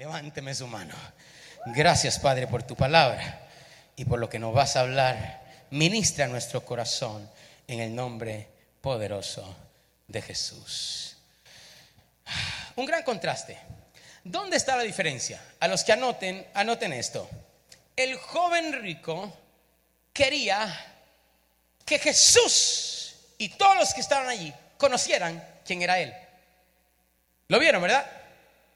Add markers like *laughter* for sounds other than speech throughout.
Levánteme su mano. Gracias, Padre, por tu palabra y por lo que nos vas a hablar. Ministra nuestro corazón en el nombre poderoso de Jesús. Un gran contraste. ¿Dónde está la diferencia? A los que anoten, anoten esto. El joven rico quería que Jesús y todos los que estaban allí conocieran quién era Él. ¿Lo vieron, verdad?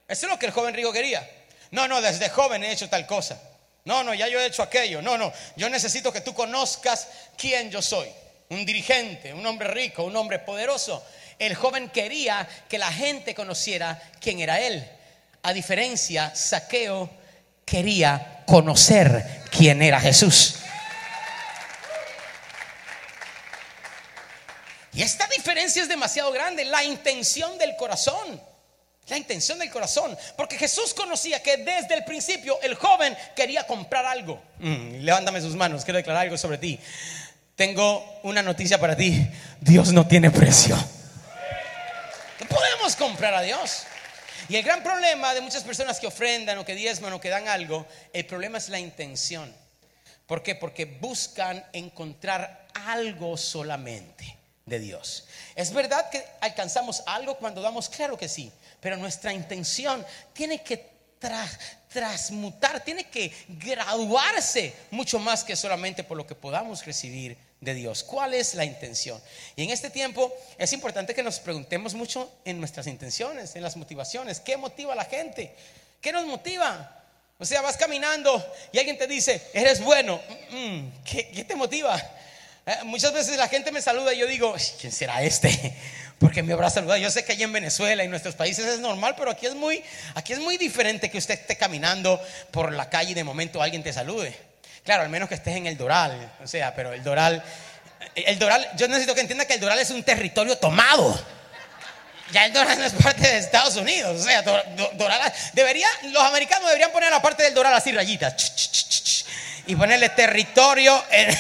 Eso es lo que el joven rico quería. No, no, desde joven he hecho tal cosa. No, no, ya yo he hecho aquello. No, no, yo necesito que tú conozcas quién yo soy. Un dirigente, un hombre rico, un hombre poderoso. El joven quería que la gente conociera quién era Él. A diferencia, Saqueo quería conocer quién era Jesús. Y esta diferencia es demasiado grande, la intención del corazón. La intención del corazón. Porque Jesús conocía que desde el principio el joven quería comprar algo. Mm, levántame sus manos, quiero declarar algo sobre ti. Tengo una noticia para ti. Dios no tiene precio. No podemos comprar a Dios. Y el gran problema de muchas personas que ofrendan o que diezman o que dan algo, el problema es la intención. ¿Por qué? Porque buscan encontrar algo solamente de Dios. ¿Es verdad que alcanzamos algo cuando damos? Claro que sí, pero nuestra intención tiene que transmutar, tiene que graduarse mucho más que solamente por lo que podamos recibir de Dios. ¿Cuál es la intención? Y en este tiempo es importante que nos preguntemos mucho en nuestras intenciones, en las motivaciones. ¿Qué motiva a la gente? ¿Qué nos motiva? O sea, vas caminando y alguien te dice, eres bueno. Mm, mm, ¿Qué, qué te motiva? Eh, muchas veces la gente me saluda y yo digo, ¿quién será este? Porque me habrá saludado. Yo sé que allí en Venezuela y en nuestros países es normal, pero aquí es muy, aquí es muy diferente que usted esté caminando por la calle y de momento alguien te salude. Claro, al menos que estés en el Doral, o sea, pero el Doral, el Doral, yo necesito que entienda que el Doral es un territorio tomado. Ya el Doral no es parte de Estados Unidos, o sea, Doral, debería, los americanos deberían poner la parte del Doral así rayitas y ponerle territorio. En *laughs*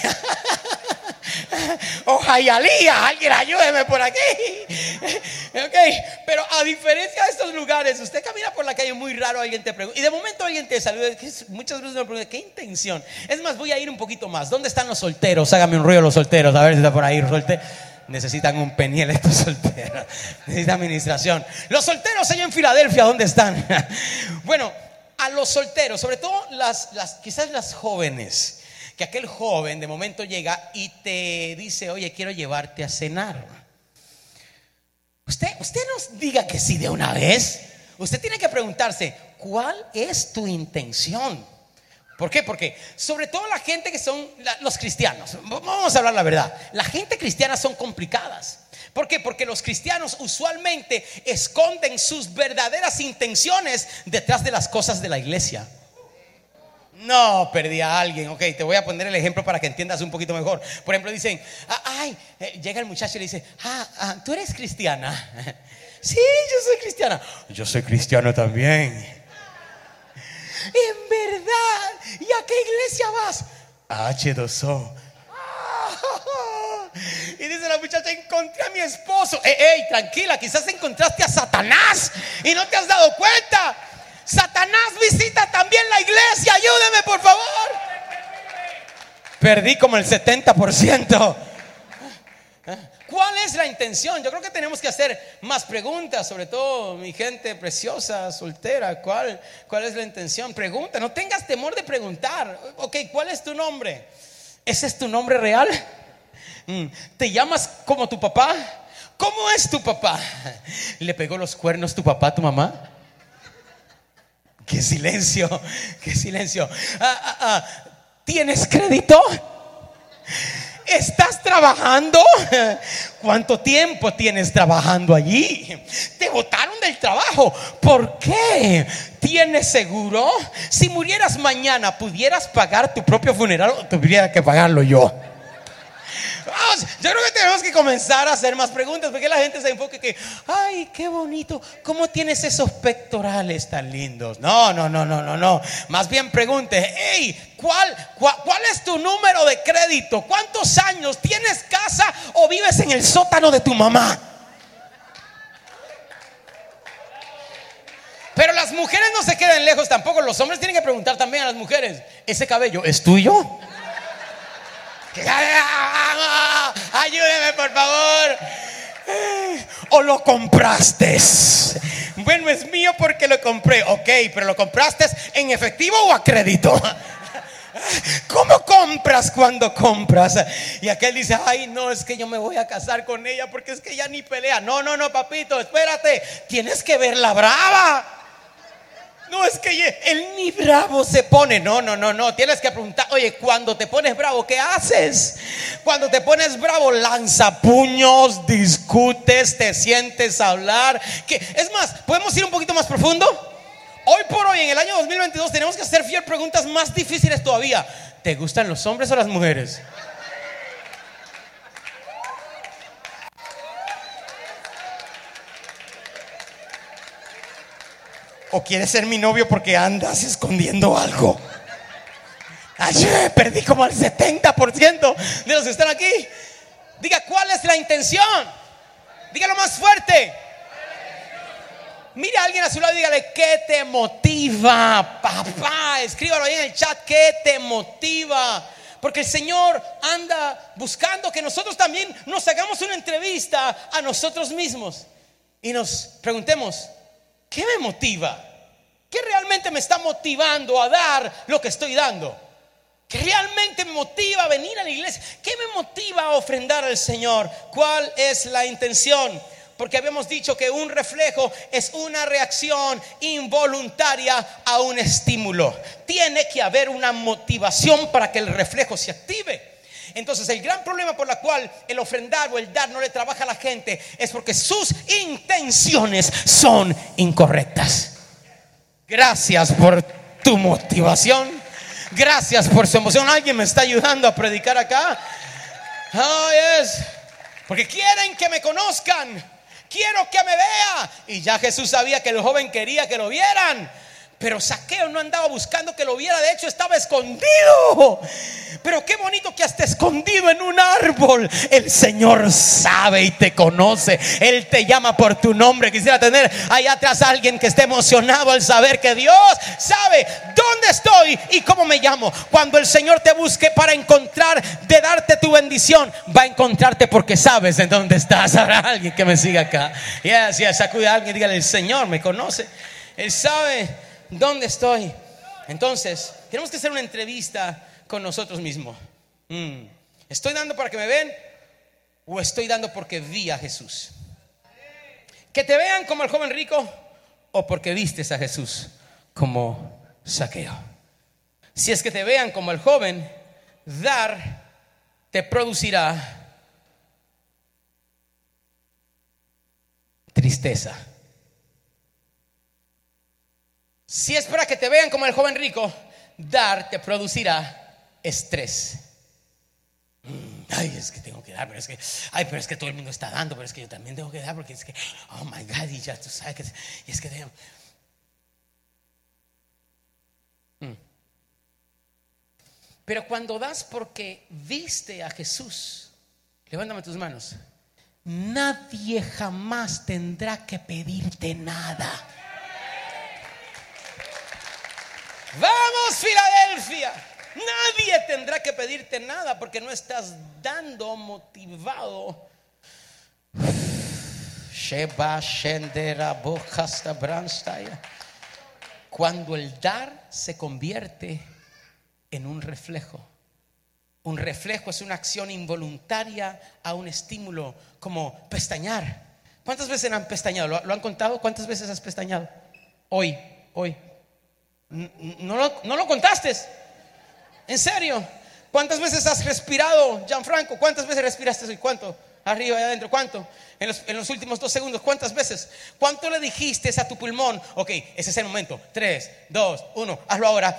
o Jayalía, alguien ayúdeme por aquí. ok, pero a diferencia de estos lugares, usted camina por la calle muy raro, alguien te pregunta, y de momento alguien te saluda, muchas veces me pregunta, ¿qué intención? Es más, voy a ir un poquito más. ¿Dónde están los solteros? Hágame un ruido los solteros, a ver si está por ahí. Solte necesitan un peniel estos *laughs* solteros. Necesitan administración. Los solteros allá en Filadelfia, ¿dónde están? *laughs* bueno, a los solteros, sobre todo las, las, quizás las jóvenes que aquel joven de momento llega y te dice, oye, quiero llevarte a cenar. Usted, usted nos diga que sí de una vez. Usted tiene que preguntarse, ¿cuál es tu intención? ¿Por qué? Porque sobre todo la gente que son los cristianos, vamos a hablar la verdad, la gente cristiana son complicadas. ¿Por qué? Porque los cristianos usualmente esconden sus verdaderas intenciones detrás de las cosas de la iglesia. No, perdí a alguien. Ok, te voy a poner el ejemplo para que entiendas un poquito mejor. Por ejemplo, dicen, ah, ay, eh, llega el muchacho y le dice, ah, ah, tú eres cristiana. *laughs* sí, yo soy cristiana. Yo soy cristiano también. En verdad, ¿y a qué iglesia vas? H2O. *laughs* Y dice la muchacha, encontré a mi esposo. Ey, ey, tranquila, quizás encontraste a Satanás y no te has dado cuenta. Satanás visita también la iglesia. Ayúdeme, por favor. Perdí como el 70%. ¿Cuál es la intención? Yo creo que tenemos que hacer más preguntas, sobre todo mi gente preciosa, soltera. ¿Cuál, cuál es la intención? Pregunta, no tengas temor de preguntar. Ok, ¿cuál es tu nombre? ¿Ese es tu nombre real? Mm, ¿Te llamas como tu papá? ¿Cómo es tu papá? ¿Le pegó los cuernos tu papá a tu mamá? Qué silencio, qué silencio. Ah, ah, ah. ¿Tienes crédito? ¿Estás trabajando? *laughs* ¿Cuánto tiempo tienes trabajando allí? Te botaron del trabajo. ¿Por qué? ¿Tienes seguro? Si murieras mañana, ¿pudieras pagar tu propio funeral o que pagarlo yo? Yo creo que tenemos que comenzar a hacer más preguntas, porque la gente se enfoque que, ay, qué bonito, ¿cómo tienes esos pectorales tan lindos? No, no, no, no, no, no. Más bien pregunte, hey, ¿cuál, cuál, cuál es tu número de crédito? ¿Cuántos años? ¿Tienes casa o vives en el sótano de tu mamá? Pero las mujeres no se quedan lejos tampoco. Los hombres tienen que preguntar también a las mujeres: ¿ese cabello es tuyo? Ayúdeme, por favor. ¿O lo compraste? Bueno, es mío porque lo compré. Ok, pero ¿lo compraste en efectivo o a crédito? ¿Cómo compras cuando compras? Y aquel dice, ay, no, es que yo me voy a casar con ella porque es que ella ni pelea. No, no, no, papito, espérate. Tienes que verla brava. No es que él ni bravo se pone. No, no, no, no. Tienes que preguntar, oye, cuando te pones bravo, ¿qué haces? Cuando te pones bravo, lanza puños, discutes, te sientes a hablar. ¿Qué? Es más, ¿podemos ir un poquito más profundo? Hoy por hoy, en el año 2022, tenemos que hacer fiel preguntas más difíciles todavía. ¿Te gustan los hombres o las mujeres? ¿O quieres ser mi novio porque andas escondiendo algo? Ayer perdí como el 70% de los que están aquí. Diga, ¿cuál es la intención? Dígalo más fuerte. Mira a alguien a su lado y dígale, ¿qué te motiva? Papá, escríbalo ahí en el chat, ¿qué te motiva? Porque el Señor anda buscando que nosotros también nos hagamos una entrevista a nosotros mismos y nos preguntemos, ¿qué me motiva? ¿Qué realmente me está motivando a dar lo que estoy dando? ¿Qué realmente me motiva a venir a la iglesia? ¿Qué me motiva a ofrendar al Señor? ¿Cuál es la intención? Porque habíamos dicho que un reflejo es una reacción involuntaria a un estímulo. Tiene que haber una motivación para que el reflejo se active. Entonces el gran problema por la cual el ofrendar o el dar no le trabaja a la gente es porque sus intenciones son incorrectas. Gracias por tu motivación. Gracias por su emoción. Alguien me está ayudando a predicar acá. Oh, yes. Porque quieren que me conozcan quiero que me vea. Y ya Jesús sabía que el joven quería que lo vieran. Pero Saqueo no andaba buscando que lo viera, de hecho estaba escondido. Pero qué bonito que hasta escondido en un árbol. El Señor sabe y te conoce. Él te llama por tu nombre. Quisiera tener allá atrás a alguien que esté emocionado al saber que Dios sabe dónde estoy y cómo me llamo. Cuando el Señor te busque para encontrar, de darte tu bendición, va a encontrarte porque sabes en dónde estás. *laughs* Habrá alguien que me siga acá. Yes, yes, sacude a alguien y dígale, el Señor me conoce. Él sabe ¿Dónde estoy? Entonces, tenemos que hacer una entrevista con nosotros mismos. Mm, ¿Estoy dando para que me ven o estoy dando porque vi a Jesús? Que te vean como el joven rico o porque vistes a Jesús como saqueo. Si es que te vean como el joven, dar te producirá tristeza. Si es para que te vean como el joven rico, dar te producirá estrés. Mm, ay, es que tengo que dar, pero es que, ay, pero es que todo el mundo está dando, pero es que yo también tengo que dar porque es que, oh my God, y ya tú sabes que, y es que mm. Pero cuando das porque viste a Jesús, levántame tus manos, nadie jamás tendrá que pedirte nada. Vamos Filadelfia. Nadie tendrá que pedirte nada porque no estás dando motivado. Cuando el dar se convierte en un reflejo. Un reflejo es una acción involuntaria a un estímulo, como pestañar. ¿Cuántas veces han pestañado? ¿Lo, han contado? ¿Cuántas veces has pestañado? Hoy, hoy. No lo, no lo contaste. En serio. ¿Cuántas veces has respirado, Gianfranco? ¿Cuántas veces respiraste hoy? ¿Cuánto? Arriba y adentro, ¿cuánto? En los, en los, últimos dos segundos, ¿cuántas veces? ¿Cuánto le dijiste a tu pulmón? Ok, ese es el momento. Tres, dos, uno, hazlo ahora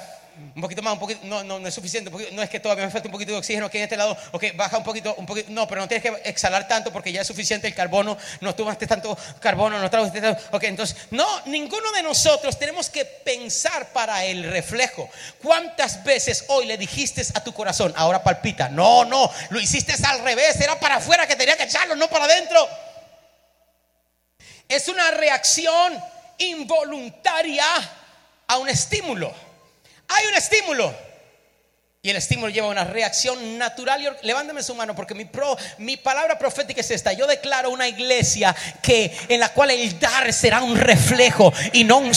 un poquito más, un poquito, no, no, no es suficiente, no es que todavía me falta un poquito de oxígeno aquí en este lado, ok, baja un poquito, un poquito, no, pero no tienes que exhalar tanto porque ya es suficiente el carbono, no tomaste tanto carbono, no trabajaste tanto, ok, entonces, no, ninguno de nosotros tenemos que pensar para el reflejo. ¿Cuántas veces hoy le dijiste a tu corazón, ahora palpita? No, no, lo hiciste al revés, era para afuera que tenía que echarlo, no para adentro. Es una reacción involuntaria a un estímulo. Hay un estímulo. Y el estímulo lleva una reacción natural. Y levántame su mano porque mi, pro, mi palabra profética es esta. Yo declaro una iglesia que en la cual el dar será un reflejo y no un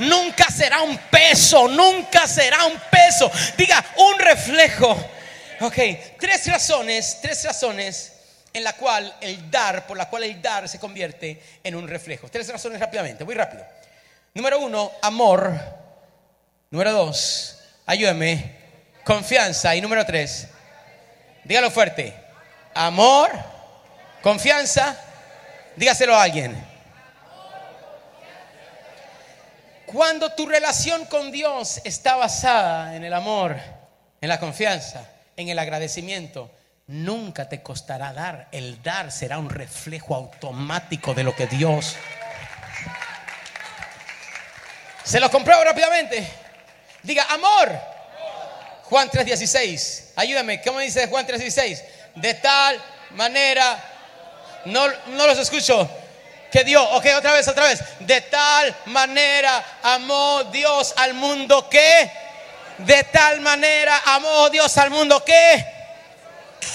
nunca será un peso, nunca será un peso. Diga un reflejo. Ok, tres razones, tres razones en la cual el dar, por la cual el dar se convierte en un reflejo. Tres razones rápidamente, muy rápido. Número uno, amor. Número dos, ayúdame, confianza. Y número tres, dígalo fuerte, amor, confianza, dígaselo a alguien. Cuando tu relación con Dios está basada en el amor, en la confianza, en el agradecimiento, nunca te costará dar. El dar será un reflejo automático de lo que Dios. Se lo compruebo rápidamente. Diga, amor. Juan 3:16. Ayúdame, ¿cómo dice Juan 3:16? De tal manera, no, no los escucho. Que Dios, ok, otra vez, otra vez. De tal manera amó Dios al mundo que, de tal manera amó Dios al mundo que,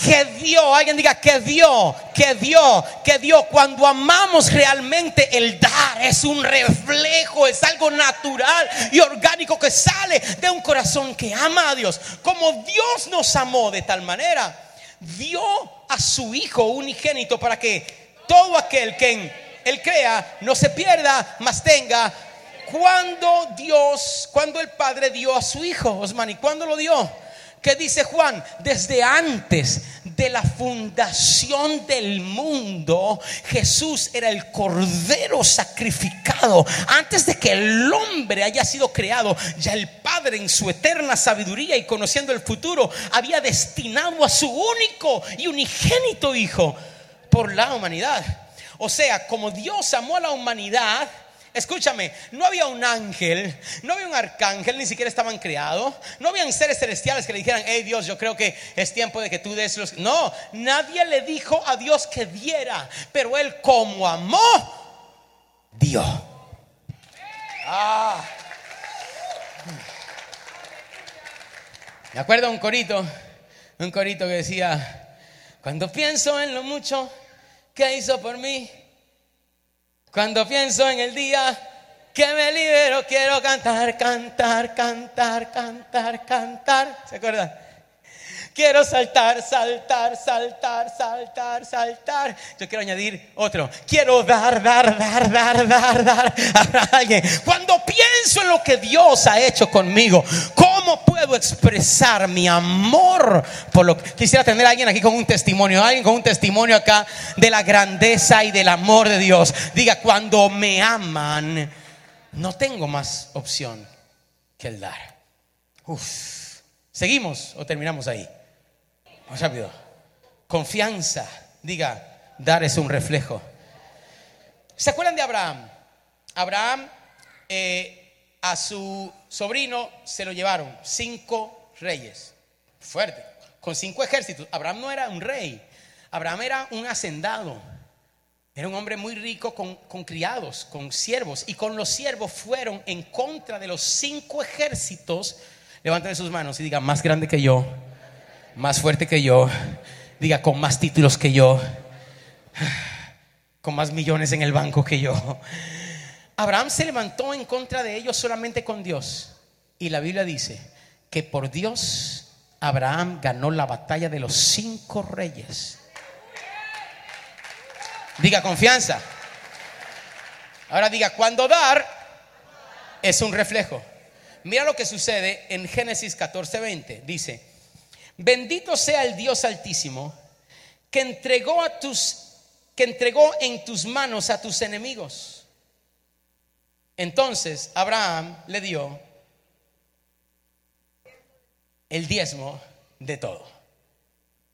que dio, alguien diga que dio, que dio, que dio. Cuando amamos realmente el dar es un reflejo, es algo natural y orgánico que sale de un corazón que ama a Dios. Como Dios nos amó de tal manera, dio a su Hijo unigénito para que todo aquel que Él crea no se pierda, mas tenga. Cuando Dios, cuando el Padre dio a su Hijo, Osman, ¿y cuándo lo dio? ¿Qué dice Juan? Desde antes de la fundación del mundo, Jesús era el cordero sacrificado. Antes de que el hombre haya sido creado, ya el Padre en su eterna sabiduría y conociendo el futuro, había destinado a su único y unigénito Hijo por la humanidad. O sea, como Dios amó a la humanidad, Escúchame, no había un ángel, no había un arcángel, ni siquiera estaban creados. No habían seres celestiales que le dijeran, hey Dios, yo creo que es tiempo de que tú des los... No, nadie le dijo a Dios que diera, pero él como amó, dio. Ah. Me acuerdo un corito, un corito que decía, cuando pienso en lo mucho que hizo por mí, cuando pienso en el día que me libero, quiero cantar, cantar, cantar, cantar, cantar. ¿Se acuerdan? Quiero saltar, saltar, saltar, saltar, saltar. Yo quiero añadir otro. Quiero dar, dar, dar, dar, dar, dar a alguien. Cuando pienso en lo que Dios ha hecho conmigo, ¿cómo puedo expresar mi amor por lo que quisiera tener a alguien aquí con un testimonio, alguien con un testimonio acá de la grandeza y del amor de Dios? Diga, cuando me aman, no tengo más opción que el dar. Uf. ¿Seguimos o terminamos ahí? Rápido. Confianza. Diga, dar es un reflejo. ¿Se acuerdan de Abraham? Abraham eh, a su sobrino se lo llevaron cinco reyes. Fuerte. Con cinco ejércitos. Abraham no era un rey. Abraham era un hacendado. Era un hombre muy rico con, con, criados, con siervos. Y con los siervos fueron en contra de los cinco ejércitos. Levanten sus manos y digan, más grande que yo más fuerte que yo, diga con más títulos que yo, con más millones en el banco que yo. Abraham se levantó en contra de ellos solamente con Dios. Y la Biblia dice que por Dios Abraham ganó la batalla de los cinco reyes. Diga confianza. Ahora diga, cuando dar es un reflejo. Mira lo que sucede en Génesis 14:20. Dice, Bendito sea el Dios altísimo que entregó a tus que entregó en tus manos a tus enemigos. Entonces Abraham le dio el diezmo de todo.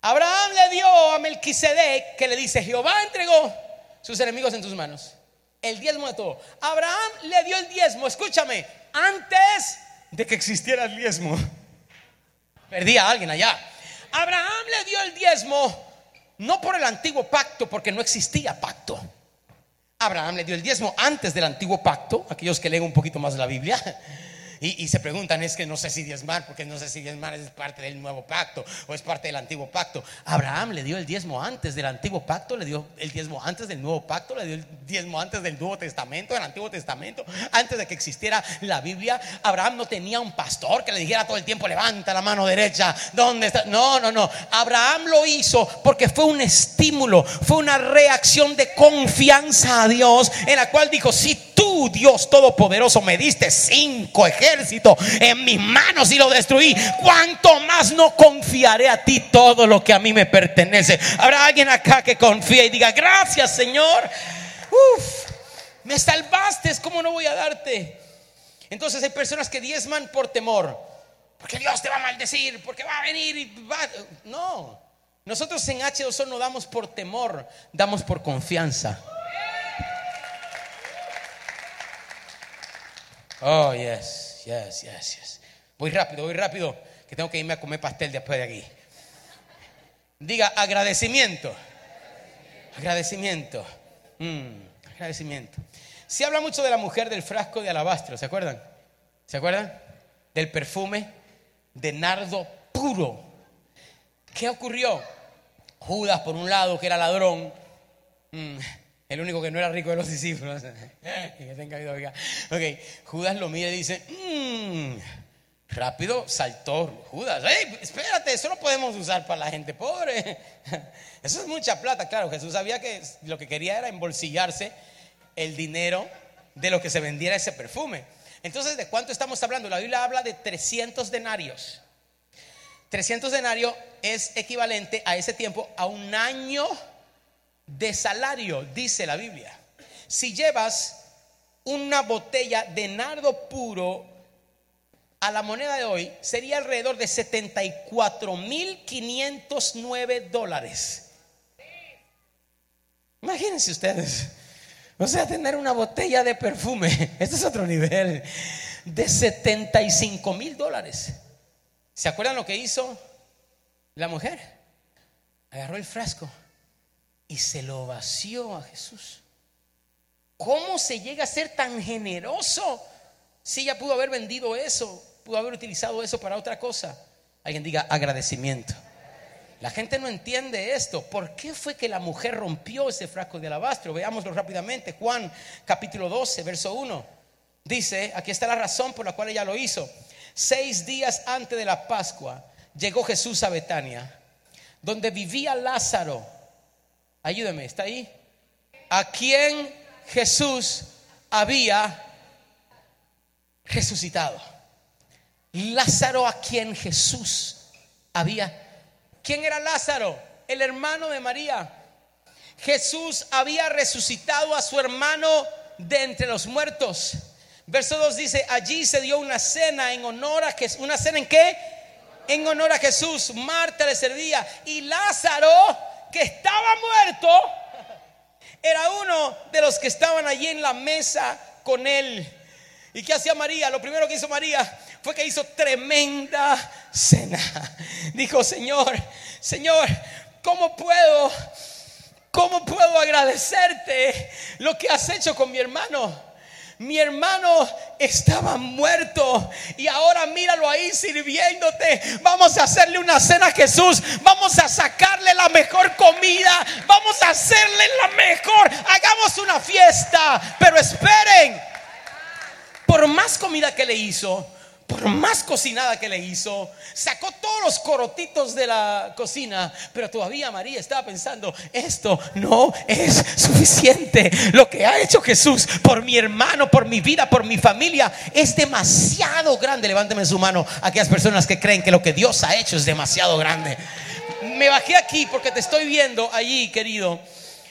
Abraham le dio a Melquisedec que le dice, Jehová entregó sus enemigos en tus manos. El diezmo de todo. Abraham le dio el diezmo, escúchame, antes de que existiera el diezmo. Perdía a alguien allá. Abraham le dio el diezmo no por el antiguo pacto, porque no existía pacto. Abraham le dio el diezmo antes del antiguo pacto, aquellos que leen un poquito más la Biblia. Y, se preguntan, es que no sé si diezmar, porque no sé si diezmar es parte del nuevo pacto o es parte del antiguo pacto. Abraham le dio el diezmo antes del antiguo pacto, le dio el diezmo antes del nuevo pacto, le dio el diezmo antes del Nuevo Testamento, del Antiguo Testamento, antes de que existiera la Biblia. Abraham no tenía un pastor que le dijera todo el tiempo, levanta la mano derecha, ¿dónde está? No, no, no. Abraham lo hizo porque fue un estímulo, fue una reacción de confianza a Dios, en la cual dijo, si tú, Dios Todopoderoso, me diste cinco en mis manos y lo destruí, ¿cuánto más no confiaré a ti todo lo que a mí me pertenece? Habrá alguien acá que confía y diga, gracias Señor. Uf, me salvaste, ¿cómo no voy a darte? Entonces hay personas que diezman por temor, porque Dios te va a maldecir, porque va a venir y va... No, nosotros en H2O no damos por temor, damos por confianza. Oh, yes, yes, yes, yes. Voy rápido, voy rápido, que tengo que irme a comer pastel después de aquí. Diga agradecimiento. Agradecimiento. Mm, agradecimiento. Se habla mucho de la mujer del frasco de alabastro, ¿se acuerdan? ¿Se acuerdan? Del perfume de nardo puro. ¿Qué ocurrió? Judas, por un lado, que era ladrón, mm, el único que no era rico de los discípulos. *laughs* ok, Judas lo mira y dice, mmm, rápido saltó Judas. Hey, espérate, eso no podemos usar para la gente pobre. *laughs* Eso es mucha plata, claro. Jesús sabía que lo que quería era embolsillarse el dinero de lo que se vendiera ese perfume. Entonces, ¿de cuánto estamos hablando? La Biblia habla de 300 denarios. 300 denarios es equivalente a ese tiempo a un año de salario, dice la Biblia. Si llevas una botella de nardo puro a la moneda de hoy, sería alrededor de 74.509 dólares. Imagínense ustedes. O sea, tener una botella de perfume, *laughs* este es otro nivel, de 75 mil dólares. ¿Se acuerdan lo que hizo la mujer? Agarró el frasco y se lo vació a Jesús. ¿Cómo se llega a ser tan generoso si ella pudo haber vendido eso, pudo haber utilizado eso para otra cosa? Alguien diga agradecimiento. La gente no entiende esto. ¿Por qué fue que la mujer rompió ese frasco de alabastro? Veámoslo rápidamente. Juan capítulo 12, verso 1. Dice, aquí está la razón por la cual ella lo hizo. Seis días antes de la Pascua llegó Jesús a Betania, donde vivía Lázaro Ayúdame, ¿está ahí? A quien Jesús había resucitado. Lázaro a quien Jesús había. ¿Quién era Lázaro? El hermano de María. Jesús había resucitado a su hermano de entre los muertos. Verso 2 dice, allí se dio una cena en honor a Jesús. ¿Una cena en qué? En honor a Jesús. Marta le servía. Y Lázaro que estaba muerto era uno de los que estaban allí en la mesa con él. ¿Y qué hacía María? Lo primero que hizo María fue que hizo tremenda cena. *laughs* Dijo, Señor, Señor, ¿cómo puedo, cómo puedo agradecerte lo que has hecho con mi hermano? Mi hermano estaba muerto y ahora míralo ahí sirviéndote. Vamos a hacerle una cena a Jesús. Vamos a sacarle la mejor comida. Vamos a hacerle la mejor. Hagamos una fiesta. Pero esperen. Por más comida que le hizo, por más cocinada que le hizo, sacó todos los corotitos de la cocina, pero todavía María estaba pensando, esto no es suficiente. Lo que ha hecho Jesús por mi hermano, por mi vida, por mi familia, es demasiado grande. Levánteme su mano a aquellas personas que creen que lo que Dios ha hecho es demasiado grande. Me bajé aquí porque te estoy viendo allí, querido,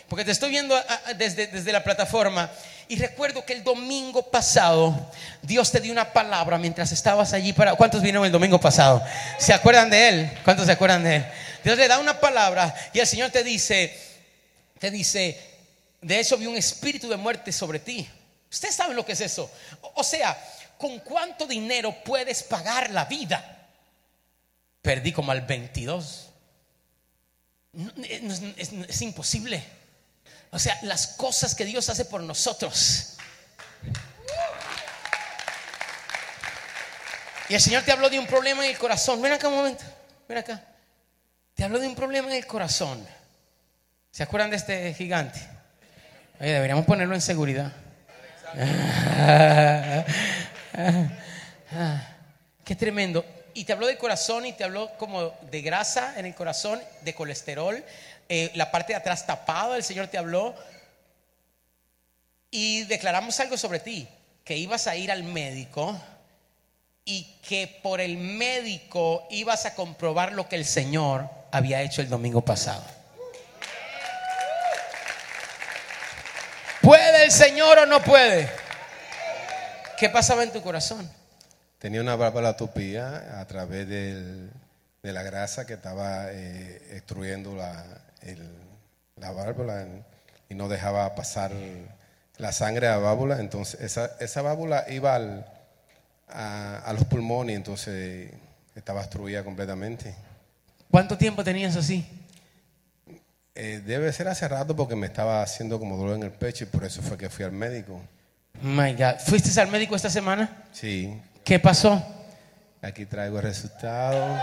porque te estoy viendo desde, desde la plataforma. Y recuerdo que el domingo pasado Dios te dio una palabra mientras estabas allí para... ¿Cuántos vinieron el domingo pasado? ¿Se acuerdan de él? ¿Cuántos se acuerdan de él? Dios le da una palabra y el Señor te dice, te dice, de hecho vi un espíritu de muerte sobre ti. Ustedes saben lo que es eso. O sea, ¿con cuánto dinero puedes pagar la vida? Perdí como al 22. es imposible. O sea, las cosas que Dios hace por nosotros. Y el Señor te habló de un problema en el corazón. Ven acá un momento. Ven acá. Te habló de un problema en el corazón. ¿Se acuerdan de este gigante? Oye, deberíamos ponerlo en seguridad. *laughs* Qué tremendo. Y te habló del corazón y te habló como de grasa en el corazón, de colesterol, eh, la parte de atrás tapada, el Señor te habló. Y declaramos algo sobre ti, que ibas a ir al médico y que por el médico ibas a comprobar lo que el Señor había hecho el domingo pasado. ¿Puede el Señor o no puede? ¿Qué pasaba en tu corazón? Tenía una válvula tupía a través de la grasa que estaba eh, extruyendo la, el- la válvula y no dejaba pasar la sangre a la válvula. Entonces, esa, esa válvula iba al- a, a los pulmones, entonces estaba obstruida completamente. ¿Cuánto tiempo tenías así? Eh, debe ser hace rato porque me estaba haciendo como dolor en el pecho y por eso fue que fui al médico. My God. ¿Fuiste al médico esta semana? Sí, ¿Qué pasó? aquí traigo el resultado.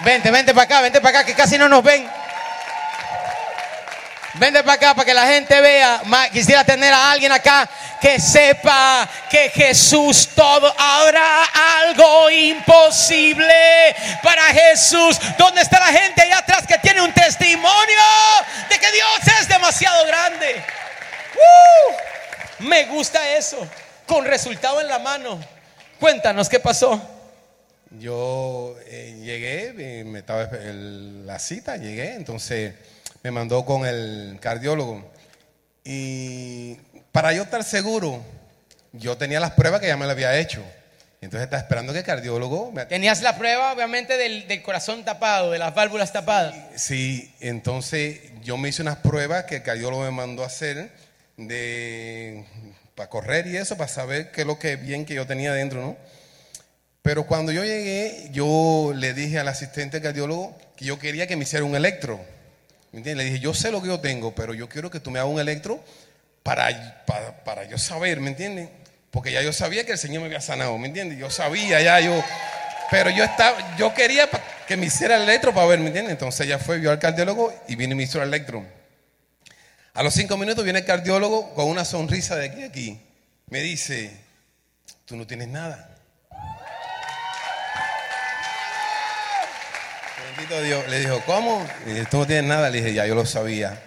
Vente, vente para acá, vente para acá, que casi no nos ven. Vente para acá para que la gente vea. Quisiera tener a alguien acá que sepa que Jesús todo. Habrá algo imposible para Jesús. ¿Dónde está la gente allá atrás que tiene un testimonio de que Dios es demasiado grande? ¡Uh! Me gusta eso. Con resultado en la mano. Cuéntanos qué pasó. Yo eh, llegué, eh, me estaba el- la cita, llegué, entonces me mandó con el cardiólogo. Y para yo estar seguro, yo tenía las pruebas que ya me las había hecho. Entonces estaba esperando que el cardiólogo me... Tenías la prueba, obviamente, del, del corazón tapado, de las válvulas tapadas. Sí, entonces yo me hice unas pruebas que el cardiólogo me mandó a hacer de para correr y eso, para saber qué es lo que bien que yo tenía dentro, ¿no? Pero cuando yo llegué, yo le dije al asistente cardiólogo que yo quería que me hiciera un electro. ¿Me entiendes? Le dije, yo sé lo que yo tengo, pero yo quiero que tú me hagas un electro para, para, para yo saber, ¿me entiendes? Porque ya yo sabía que el Señor me había sanado, ¿me entiendes? Yo sabía, ya yo... Pero yo estaba, yo quería que me hiciera el electro para ver, ¿me entiendes? Entonces ella fue, vio al cardiólogo y vino y me hizo el electro. A los cinco minutos viene el cardiólogo con una sonrisa de aquí a aquí. Me dice, tú no tienes nada. Le dijo, ¿cómo? Le dije, tú no tienes nada. Le dije, ya yo lo sabía.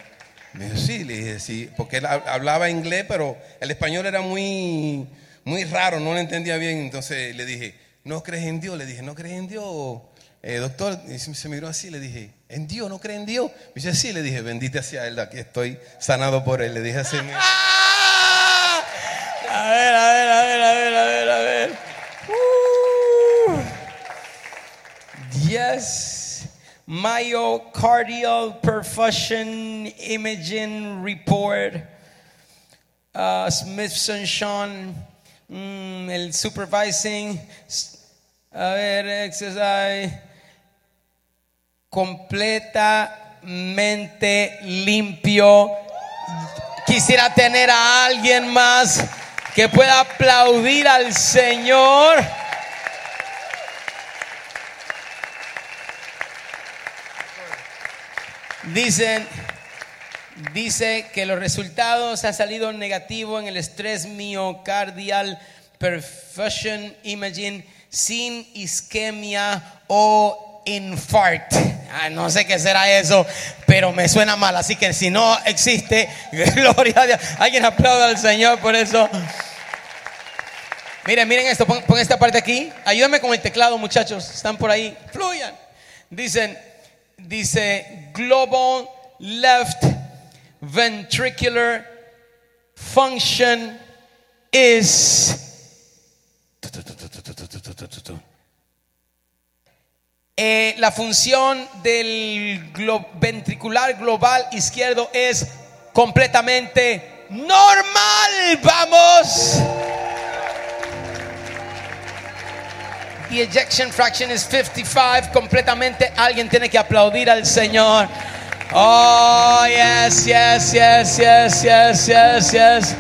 Me dijo, sí. Le dije, sí. Porque él hab- hablaba inglés, pero el español era muy, muy raro, no lo entendía bien. Entonces le dije, ¿no crees en Dios? Le dije, ¿no crees en Dios? Eh, doctor, y se miró así, le dije, ¿en Dios? ¿No crees en Dios? Me dice, sí, le dije, bendite sea Él, aquí estoy sanado por Él. Le dije así. ¡Ah! A ver, a ver, a ver, a ver, a ver, a ver. Uh. Myocardial perfusion imaging report. Uh, Smithsonian, mm, el supervising. A ver, exercise. Completamente limpio. Quisiera tener a alguien más que pueda aplaudir al Señor. Dicen, dice que los resultados han salido negativos en el estrés miocardial perfusion imaging sin isquemia o infarct. Ah, no sé qué será eso, pero me suena mal. Así que si no existe, *laughs* gloria a Dios. Alguien aplauda al Señor por eso. Miren, miren esto, pon esta parte aquí. Ayúdame con el teclado, muchachos. Están por ahí. Fluyan. Dicen, dice global left ventricular function is Eh, la función del ventricular global izquierdo es completamente normal. Vamos. The ejection fraction is 55. Completamente alguien tiene que aplaudir al Señor. Oh, yes, yes, yes, yes, yes, yes, yes.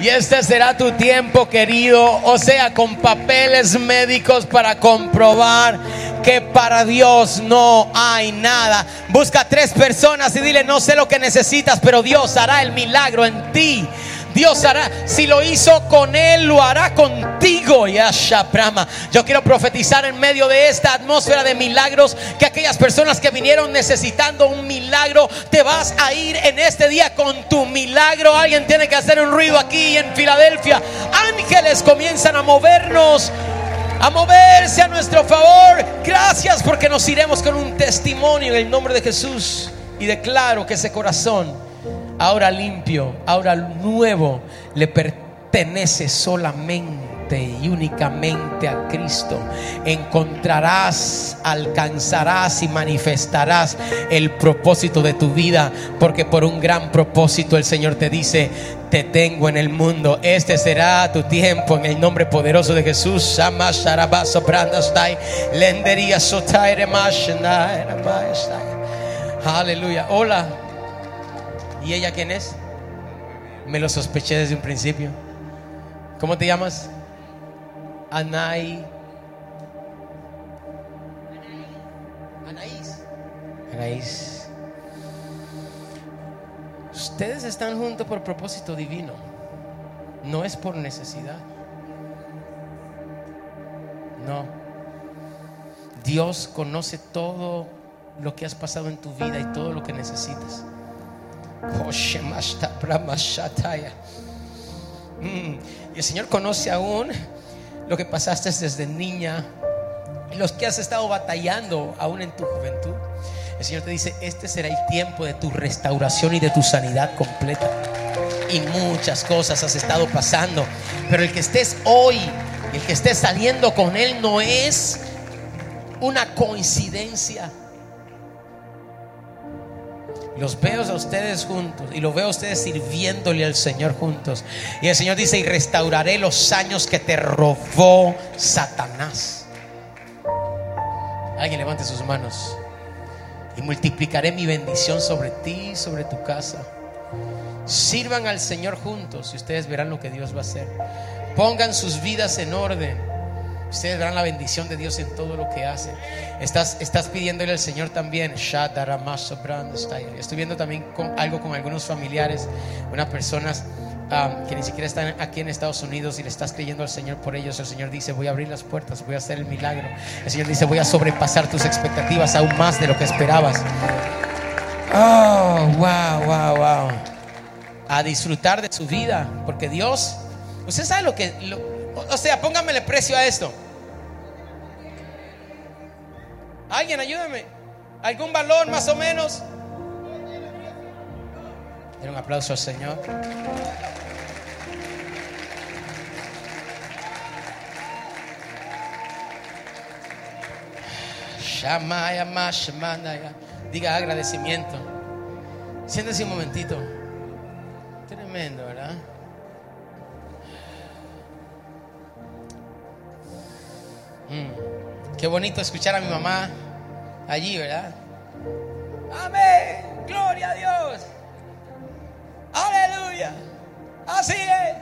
Y este será tu tiempo, querido. O sea, con papeles médicos para comprobar que para Dios no hay nada. Busca tres personas y dile, no sé lo que necesitas, pero Dios hará el milagro en ti. Dios hará, si lo hizo con él, lo hará contigo. Yasha Brahma. Yo quiero profetizar en medio de esta atmósfera de milagros que aquellas personas que vinieron necesitando un milagro, te vas a ir en este día con tu milagro. Alguien tiene que hacer un ruido aquí en Filadelfia. Ángeles comienzan a movernos a moverse a nuestro favor. Gracias porque nos iremos con un testimonio en el nombre de Jesús. Y declaro que ese corazón ahora limpio, ahora nuevo, le pertenece solamente y únicamente a Cristo. Encontrarás, alcanzarás y manifestarás el propósito de tu vida, porque por un gran propósito el Señor te dice, te tengo en el mundo. Este será tu tiempo en el nombre poderoso de Jesús. Aleluya. Hola. ¿Y ella quién es? Me lo sospeché desde un principio. ¿Cómo te llamas? Anay. Anaís. Anaís. Ustedes están juntos por propósito divino. No es por necesidad. No. Dios conoce todo lo que has pasado en tu vida y todo lo que necesitas. Mm. Y el Señor conoce aún lo que pasaste desde niña, los que has estado batallando aún en tu juventud. El Señor te dice, este será el tiempo de tu restauración y de tu sanidad completa. Y muchas cosas has estado pasando, pero el que estés hoy, el que estés saliendo con Él no es una coincidencia. Los veo a ustedes juntos y los veo a ustedes sirviéndole al Señor juntos. Y el Señor dice, y restauraré los años que te robó Satanás. Alguien levante sus manos. Y multiplicaré mi bendición sobre ti y sobre tu casa. Sirvan al Señor juntos y ustedes verán lo que Dios va a hacer. Pongan sus vidas en orden. Ustedes verán la bendición de Dios en todo lo que hacen. Estás, estás pidiéndole al Señor también. Estoy viendo también con, algo con algunos familiares, unas personas um, que ni siquiera están aquí en Estados Unidos y le estás creyendo al Señor por ellos. El Señor dice, voy a abrir las puertas, voy a hacer el milagro. El Señor dice, voy a sobrepasar tus expectativas aún más de lo que esperabas. Oh, wow, wow, wow. A disfrutar de su vida, porque Dios, usted sabe lo que... o sea, póngamele precio a esto. Alguien ayúdame. ¿Algún valor más o menos? Den un aplauso al Señor. Diga agradecimiento. Siéntese un momentito. Tremendo, ¿verdad? Mm. Qué bonito escuchar a mi mamá allí, ¿verdad? Amén, gloria a Dios. Aleluya. Así es.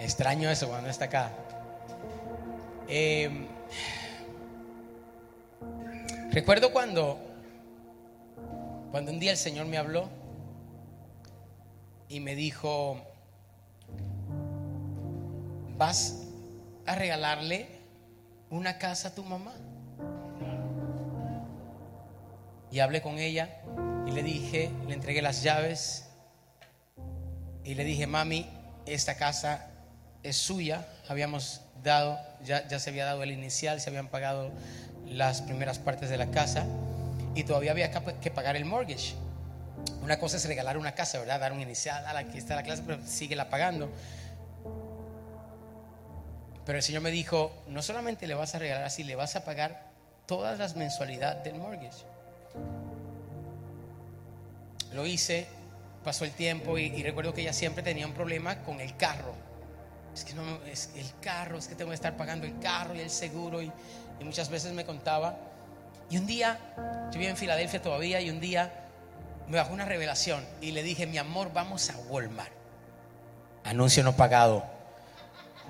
Extraño eso cuando está acá. Em, recuerdo cuando, cuando un día el Señor me habló y me dijo, vas a regalarle una casa a tu mamá. Y hablé con ella y le dije, le entregué las llaves y le dije, mami, esta casa es suya. Habíamos dado, ya, ya se había dado el inicial, se habían pagado las primeras partes de la casa y todavía había que pagar el mortgage. Una cosa es regalar una casa, ¿verdad? Dar un inicial, aquí está la clase, pero sigue la pagando. Pero el Señor me dijo, no solamente le vas a regalar así, le vas a pagar todas las mensualidades del mortgage. Lo hice, pasó el tiempo y, recuerdo que ella siempre tenía un problema con el carro. Es que no, es el carro, es que tengo que estar pagando el carro y el seguro. Y, muchas veces me contaba Y un día, yo vivía en Filadelfia todavía, y un día me bajó una revelación y le dije, mi amor, vamos a Walmart. Anuncio no pagado.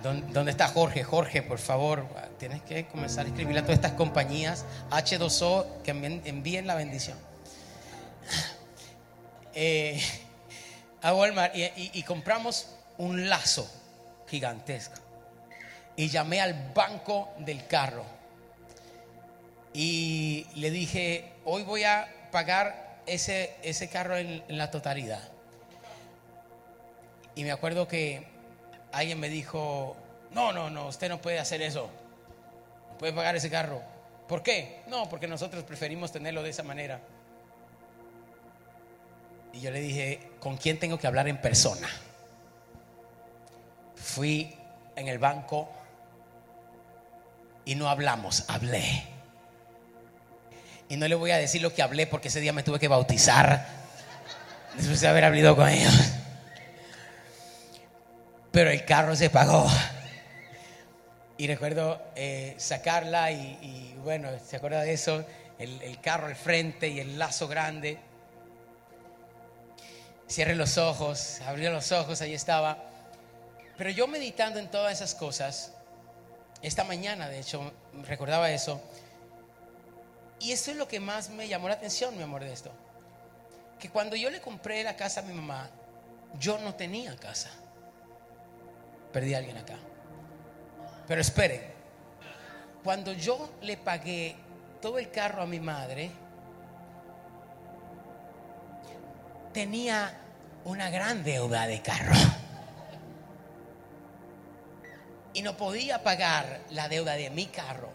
¿Dónde está Jorge? Jorge, por favor, tienes que comenzar a escribirle a todas estas compañías H2O que envíen la bendición. Eh, a Walmart y, compramos un lazo gigantesco. Y llamé al banco del carro. Y le dije, hoy voy a pagar ese, ese carro en la totalidad. Y me acuerdo que alguien me dijo, no, no, no, usted no puede hacer eso. No puede pagar ese carro. ¿Por qué? No, porque nosotros preferimos tenerlo de esa manera. Y yo le dije, ¿con quién tengo que hablar en persona? Fui en el banco y no hablamos, hablé. Y no le voy a decir lo que hablé porque ese día me tuve que bautizar después de haber hablado con ellos. Pero el carro se pagó. Y recuerdo eh, sacarla y, bueno, ¿se acuerda de eso? El, carro al frente y el lazo grande. Cierre los ojos, abrió los ojos, ahí estaba. Pero yo meditando en todas esas cosas, esta mañana de hecho recordaba eso, y eso es lo que más me llamó la atención, mi amor, de esto. Que cuando yo le compré la casa a mi mamá, yo no tenía casa. Perdí a alguien acá. Pero esperen, cuando yo le pagué todo el carro a mi madre, tenía una gran deuda de carro. Y no podía pagar la deuda de mi carro.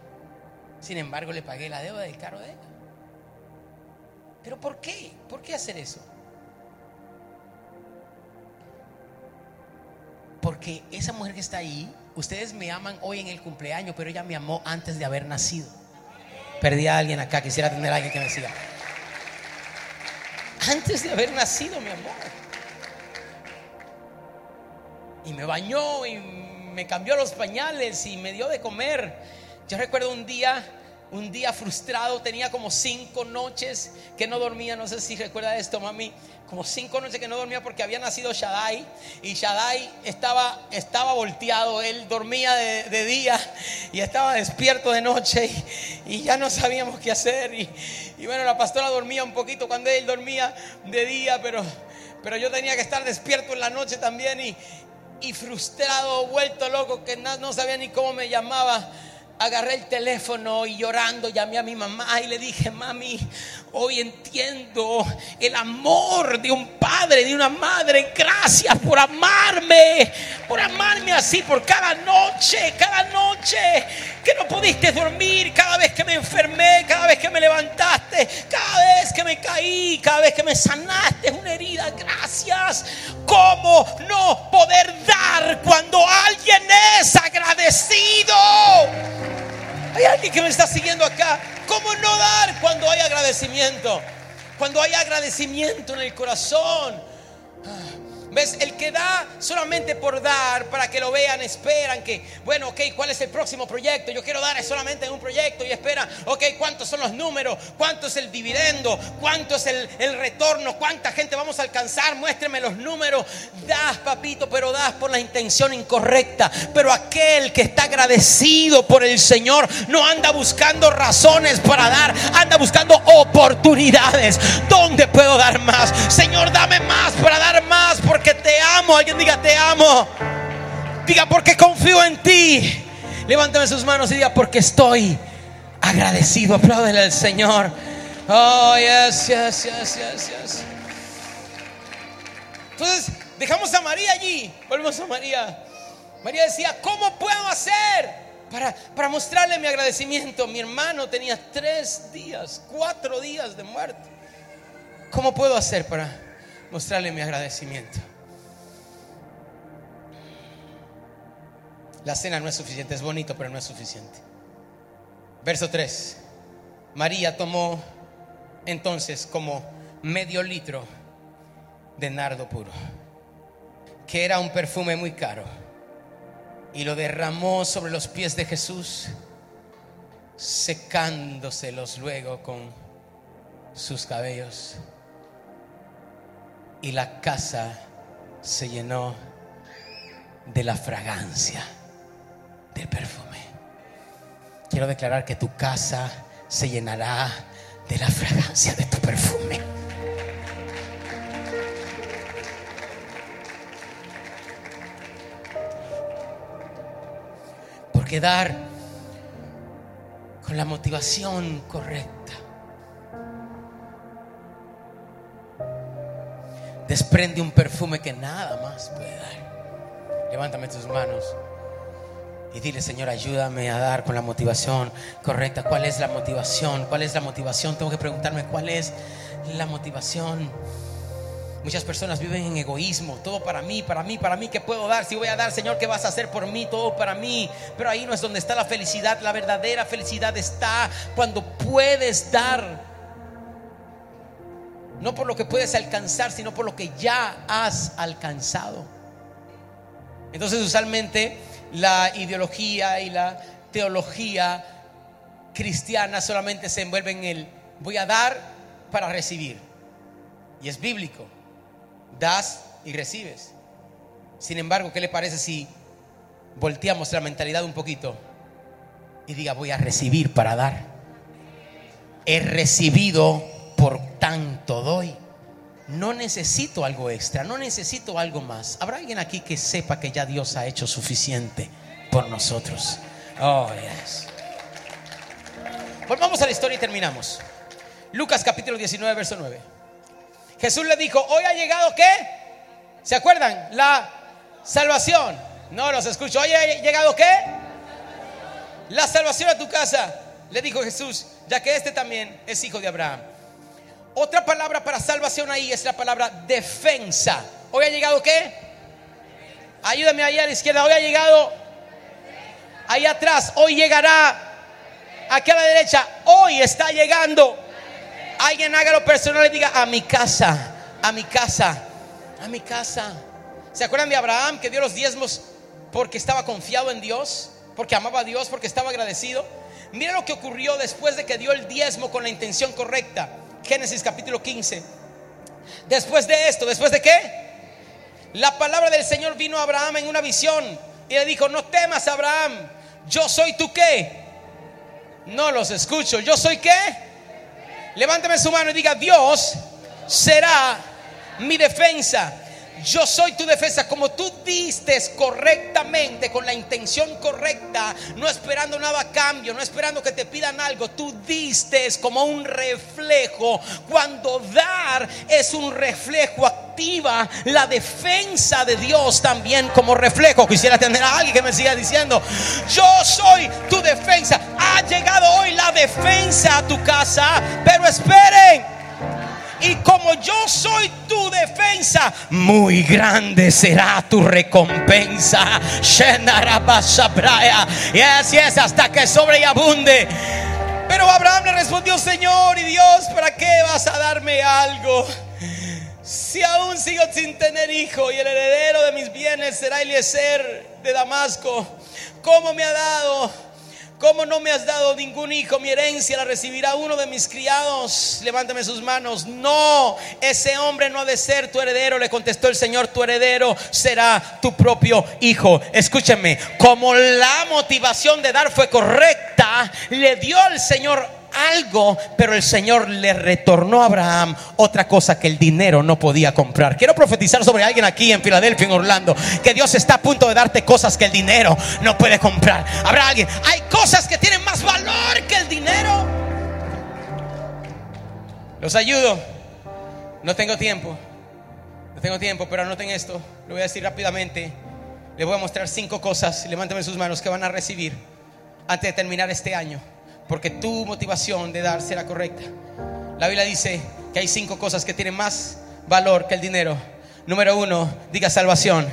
Sin embargo, le pagué la deuda del carro de ella. ¿Pero por qué? ¿Por qué hacer eso? Porque esa mujer que está ahí, ustedes me aman hoy en el cumpleaños, pero ella me amó antes de haber nacido. Perdí a alguien acá, quisiera tener a alguien que me siga. Antes de haber nacido, mi amor. Y me bañó y me cambió los pañales y me dio de comer. Yo recuerdo un día un día frustrado, tenía como cinco noches que no dormía, no sé si recuerda esto, mami, como cinco noches que no dormía porque había nacido Shaddai y Shaddai estaba, estaba volteado, él dormía de, día y estaba despierto de noche y, ya no sabíamos qué hacer y, bueno, la pastora dormía un poquito cuando él dormía de día, pero, pero yo tenía que estar despierto en la noche también y, y frustrado, vuelto loco, que no, no sabía ni cómo me llamaba agarré el teléfono y llorando llamé a mi mamá y le dije, mami, hoy entiendo el amor de un padre, de una madre. Gracias por amarme, por amarme así, por cada noche, cada noche que no pudiste dormir, cada vez que me enfermé, cada vez que me levantaste, cada vez que me caí, cada vez que me sanaste una herida. Gracias. ¿Cómo no poder dar cuando alguien es agradecido? Hay alguien que me está siguiendo acá. ¿Cómo no dar cuando hay agradecimiento? Cuando hay agradecimiento en el corazón. ¿Ves? El que da solamente por dar, para que lo vean, esperan que, bueno, ok, ¿cuál es el próximo proyecto? Yo quiero dar solamente en un proyecto y espera, ok, ¿cuántos son los números? ¿Cuánto es el dividendo? ¿Cuánto es el, el retorno? ¿Cuánta gente vamos a alcanzar? Muéstreme los números. Das, papito, pero das por la intención incorrecta. Pero aquel que está agradecido por el Señor no anda buscando razones para dar, anda buscando oportunidades. ¿Dónde puedo dar más? Señor, dame más para dar más porque que te amo. Alguien diga, te amo. Diga, porque confío en ti. Levántame sus manos y diga, porque estoy agradecido. Apláudele al Señor. Oh, yes, yes, yes, yes, yes. Entonces, dejamos a María allí. Volvemos a María. María decía, ¿cómo puedo hacer? Para, para, mostrarle mi agradecimiento. Mi hermano tenía tres días, cuatro días de muerte. ¿Cómo puedo hacer para mostrarle mi agradecimiento? La cena no es suficiente, es bonito, pero no es suficiente. Verso 3. María tomó entonces como medio litro de nardo puro, que era un perfume muy caro, y lo derramó sobre los pies de Jesús secándoselos luego con sus cabellos. Y la casa se llenó de la fragancia del perfume. Quiero declarar que tu casa se llenará de la fragancia de tu perfume. Porque dar con la motivación correcta desprende un perfume que nada más puede dar. Levántame tus manos y dile, Señor, ayúdame a dar con la motivación correcta. ¿Cuál es la motivación? ¿Cuál es la motivación? Tengo que preguntarme cuál es la motivación. Muchas personas viven en egoísmo, todo para mí, para mí, para mí, ¿qué puedo dar? Si voy a dar, Señor, ¿qué vas a hacer por mí? Todo para mí. Pero ahí no es donde está la felicidad. La verdadera felicidad está cuando puedes dar. No por lo que puedes alcanzar, sino por lo que ya has alcanzado. Entonces, usualmente la ideología y la teología cristiana solamente se envuelve en el voy a dar para recibir. Y es bíblico das y recibes. Sin embargo, ¿qué le parece si volteamos la mentalidad un poquito y diga, voy a recibir para dar? He recibido, por tanto doy. No necesito algo extra, no necesito algo más. ¿Habrá alguien aquí que sepa que ya Dios ha hecho suficiente por nosotros? Oh, yes. Volvamos a la historia y terminamos. Lucas capítulo 19, verso 9. Jesús le dijo, hoy ha llegado qué? ¿Se acuerdan? La salvación. No los escucho. Hoy ha llegado qué? La salvación a tu casa. Le dijo Jesús, ya que este también es hijo de Abraham. Otra palabra para salvación ahí es la palabra defensa. Hoy ha llegado qué? Ayúdame ahí a la izquierda. Hoy ha llegado ahí atrás. Hoy llegará aquí a la derecha. Hoy está llegando Alguien haga lo personal y diga a mi casa, a mi casa, a mi casa. ¿Se acuerdan de Abraham que dio los diezmos porque estaba confiado en Dios? Porque amaba a Dios, porque estaba agradecido. Mira lo que ocurrió después de que dio el diezmo con la intención correcta. Génesis capítulo 15. Después de esto, después de qué? La palabra del Señor vino a Abraham en una visión y le dijo, no temas Abraham, yo soy tu qué. No los escucho, yo soy qué Levántame su mano y diga, Dios será mi defensa. Yo soy tu defensa. Como tú diste correctamente, con la intención correcta, no esperando nada a cambio, no esperando que te pidan algo, tú diste como un reflejo. Cuando dar es un reflejo, activa la defensa de Dios también como reflejo. Quisiera tener a alguien que me siga diciendo, yo soy tu defensa. Ha llegado hoy la defensa a tu casa, pero esperen. Y como yo soy tu defensa, muy grande será tu recompensa. Y así es hasta que sobre y abunde. Pero Abraham le respondió, Señor y Dios, ¿para qué vas a darme algo? Si aún sigo sin tener hijo y el heredero de mis bienes será Eliezer de Damasco, ¿cómo me ha dado? ¿Cómo no me has dado ningún hijo? Mi herencia la recibirá uno de mis criados. Levántame sus manos. No, ese hombre no ha de ser tu heredero. Le contestó el Señor, tu heredero será tu propio hijo. Escúcheme, como la motivación de dar fue correcta, le dio el Señor algo, pero el Señor le retornó a Abraham otra cosa que el dinero no podía comprar. Quiero profetizar sobre alguien aquí en Filadelfia, en Orlando, que Dios está a punto de darte cosas que el dinero no puede comprar. Habrá alguien, hay cosas que tienen más valor que el dinero. Los ayudo. No tengo tiempo. No tengo tiempo, pero anoten esto. Lo voy a decir rápidamente. Les voy a mostrar cinco cosas. Levántame sus manos que van a recibir antes de terminar este año porque tu motivación de dar será correcta. La Biblia dice que hay cinco cosas que tienen más valor que el dinero. Número uno, diga salvación.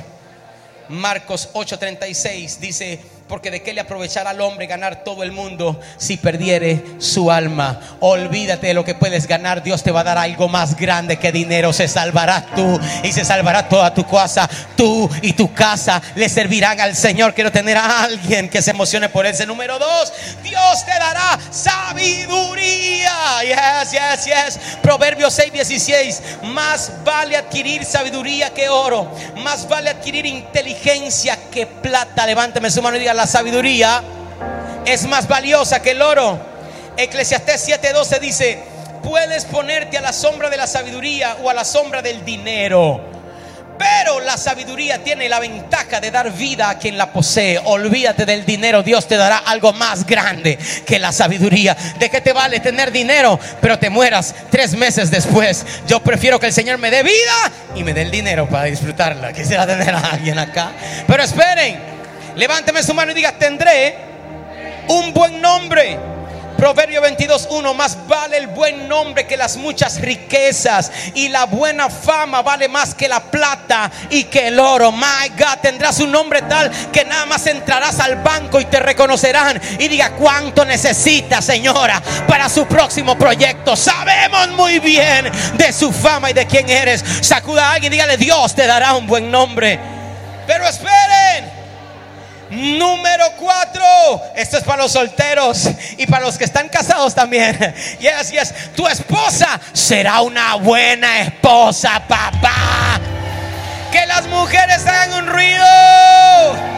Marcos 8:36 dice, Porque de qué le aprovechará al hombre ganar todo el mundo si perdiere su alma. Olvídate de lo que puedes ganar. Dios te va a dar algo más grande que dinero. Se salvará tú y se salvará toda tu casa. Tú y tu casa le servirán al Señor. Quiero tener a alguien que se emocione por ese. Número dos, Dios te dará sabiduría. Yes, yes, yes. Proverbios 6, 16. Más vale adquirir sabiduría que oro. Más vale adquirir inteligencia que plata. Levánteme su mano y diga, la sabiduría es más valiosa que el oro. Eclesiastés 7:12 dice, puedes ponerte a la sombra de la sabiduría o a la sombra del dinero. Pero la sabiduría tiene la ventaja de dar vida a quien la posee. Olvídate del dinero, Dios te dará algo más grande que la sabiduría. ¿De qué te vale tener dinero, pero te mueras tres meses después? Yo prefiero que el Señor me dé vida y me dé el dinero para disfrutarla. Quisiera tener a alguien acá. Pero esperen, levánteme su mano y diga, tendré un buen nombre Proverbio 22.1, más vale el buen nombre que las muchas riquezas y la buena fama vale más que la plata y que el oro. My God, tendrás un nombre tal que nada más entrarás al banco y te reconocerán y diga cuánto necesita señora para su próximo proyecto. Sabemos muy bien de su fama y de quién eres. Sacuda a alguien y dígale Dios te dará un buen nombre. Pero esperen. Número cuatro, esto es para los solteros y para los que están casados también. *laughs* Yes, yes, tu esposa será una buena esposa, papá. Que las mujeres hagan un ruido.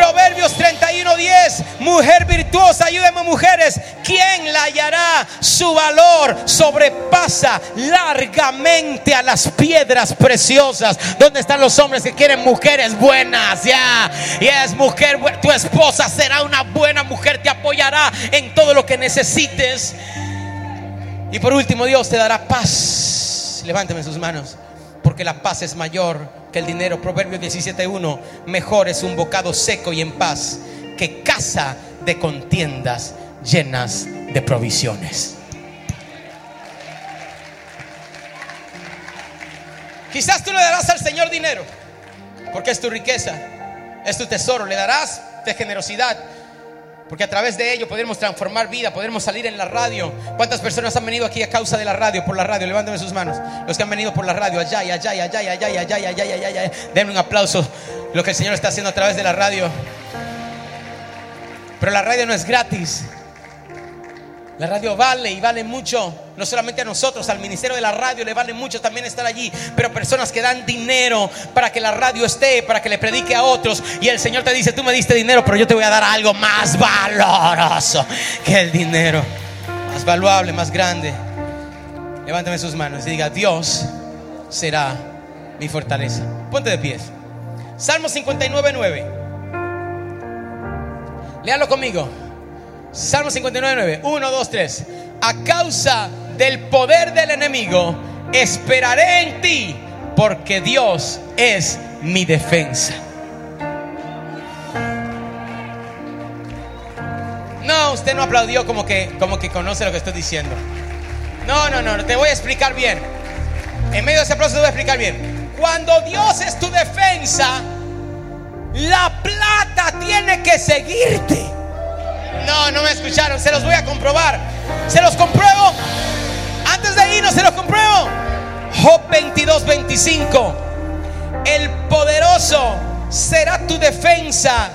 Proverbios 31:10, mujer virtuosa, ayúdeme mujeres, ¿quién la hallará? Su valor sobrepasa largamente a las piedras preciosas. ¿Dónde están los hombres que quieren mujeres buenas? Ya, y es mujer, tu esposa será una buena mujer, te apoyará en todo lo que necesites. Y por último, Dios te dará paz. Levánteme sus manos, porque la paz es mayor que el dinero. Proverbios 17.1, mejor es un bocado seco y en paz que casa de contiendas llenas de provisiones. Quizás tú le darás al Señor dinero, porque es tu riqueza, es tu tesoro, le darás de generosidad porque a través de ello podremos transformar vida, podremos salir en la radio. ¿Cuántas personas han venido aquí a causa de la radio, por la radio? Levántame sus manos. Los que han venido por la radio, allá y allá y allá y allá y allá y allá y allá. allá. Denme un aplauso lo que el Señor está haciendo a través de la radio. Pero la radio no es gratis. La radio vale y vale mucho, no solamente a nosotros, al ministerio de la radio le vale mucho también estar allí, pero personas que dan dinero para que la radio esté, para que le predique a otros. Y el Señor te dice, tú me diste dinero, pero yo te voy a dar algo más valoroso que el dinero, más valuable, más grande. Levántame sus manos y diga, Dios será mi fortaleza. Ponte de pies. Salmo 59, 9. Léalo conmigo. Salmo 59, 1, 2, 3. A causa del poder del enemigo, esperaré en ti, porque Dios es mi defensa. No, usted no aplaudió como que, como que conoce lo que estoy diciendo. No, no, no, te voy a explicar bien. En medio de ese aplauso te voy a explicar bien. Cuando Dios es tu defensa, la plata tiene que seguirte. No, no me escucharon. Se los voy a comprobar. Se los compruebo. Antes de irnos, se los compruebo. Job 22, 25. El poderoso será tu defensa.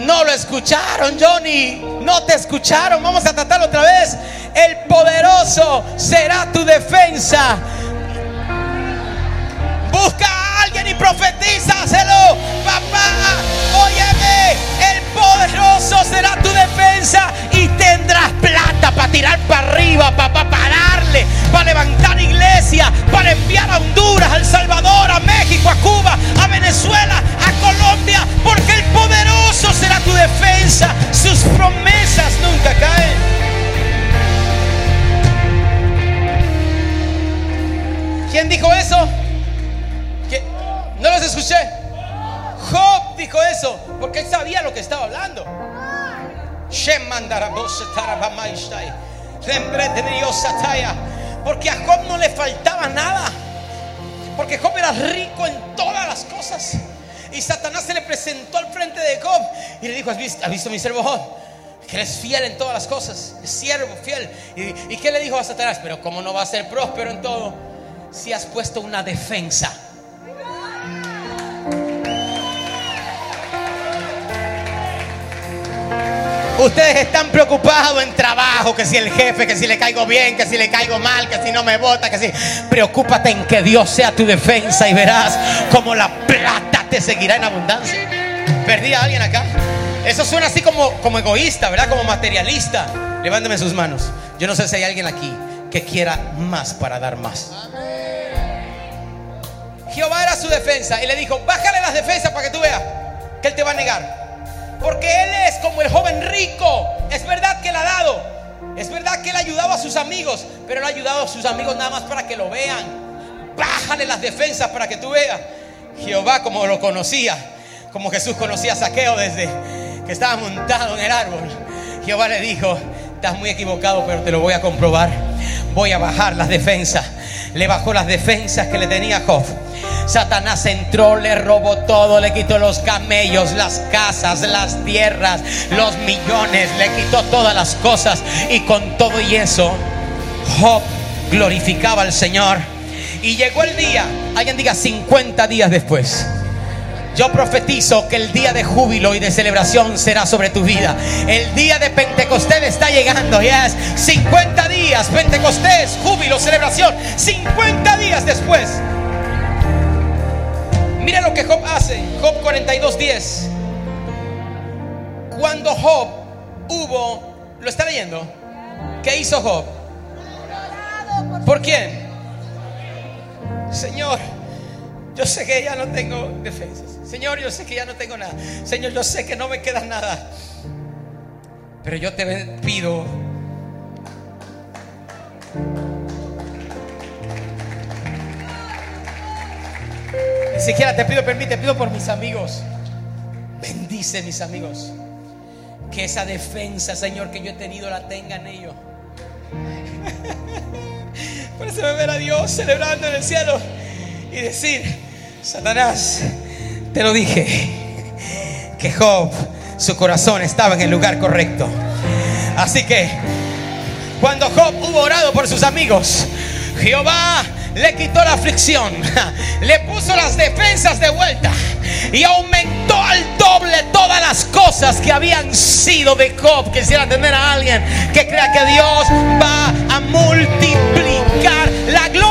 No lo escucharon, Johnny. No te escucharon. Vamos a tratarlo otra vez. El poderoso será tu defensa. Busca profetízaselo. Papá, óyeme, el poderoso será tu defensa y tendrás plata para tirar para arriba, para darle, para levantar iglesia, para enviar a Honduras, a El Salvador, a México, a Cuba, a Venezuela, a Colombia, porque el poderoso será tu defensa. Sus promesas nunca caen. ¿Quién dijo eso? ¿No los escuché? Job dijo eso porque él sabía lo que estaba hablando. Porque a Job no le faltaba nada. Porque Job era rico en todas las cosas. Y Satanás se le presentó al frente de Job y le dijo, ¿has visto, ¿has visto mi siervo Job? Que él es fiel en todas las cosas, es siervo, fiel. ¿Y, ¿Y qué le dijo a Satanás? Pero ¿cómo no va a ser próspero en todo? Si has puesto una defensa. Ustedes están preocupados en trabajo, que si el jefe, que si le caigo bien, que si le caigo mal, que si no me vota, que si... Preocúpate en que Dios sea tu defensa y verás como la plata te seguirá en abundancia. ¿Perdí a alguien acá? Eso suena así como, como egoísta, ¿verdad? Como materialista. Levántame sus manos. Yo no sé si hay alguien aquí que quiera más para dar más. Jehová era su defensa y le dijo, bájale las defensas para que tú veas que él te va a negar. Porque Él es como el joven rico. Es verdad que Él ha dado. Es verdad que Él ha ayudado a sus amigos. Pero Él ha ayudado a sus amigos nada más para que lo vean. Bájale las defensas para que tú veas. Jehová como lo conocía. Como Jesús conocía a Saqueo desde que estaba montado en el árbol. Jehová le dijo, estás muy equivocado, pero te lo voy a comprobar. Voy a bajar las defensas. Le bajó las defensas que le tenía Job. Satanás entró, le robó todo, le quitó los camellos, las casas, las tierras, los millones, le quitó todas las cosas. Y con todo y eso, Job glorificaba al Señor. Y llegó el día, alguien diga 50 días después. Yo profetizo que el día de júbilo y de celebración será sobre tu vida. El día de Pentecostés está llegando. Ya es 50 días. Pentecostés, júbilo, celebración. 50 días después. Mira lo que Job hace. Job 42:10. Cuando Job hubo, ¿lo está leyendo? ¿Qué hizo Job? ¿Por quién? Señor, yo sé que ya no tengo defensas. Señor, yo sé que ya no tengo nada. Señor, yo sé que no me queda nada. Pero yo te pido Ni siquiera te pido permiso, te pido por mis amigos. Bendice mis amigos. Que esa defensa, Señor, que yo he tenido la tengan ellos. *laughs* Parece ver a Dios celebrando en el cielo y decir, Satanás, te lo dije, que Job, su corazón estaba en el lugar correcto. Así que, cuando Job hubo orado por sus amigos, Jehová le quitó la aflicción, *laughs* le puso las defensas de vuelta y aumentó al doble todas las cosas que habían sido de Job. Quisiera tener a alguien que crea que Dios va a multiplicar. La gloria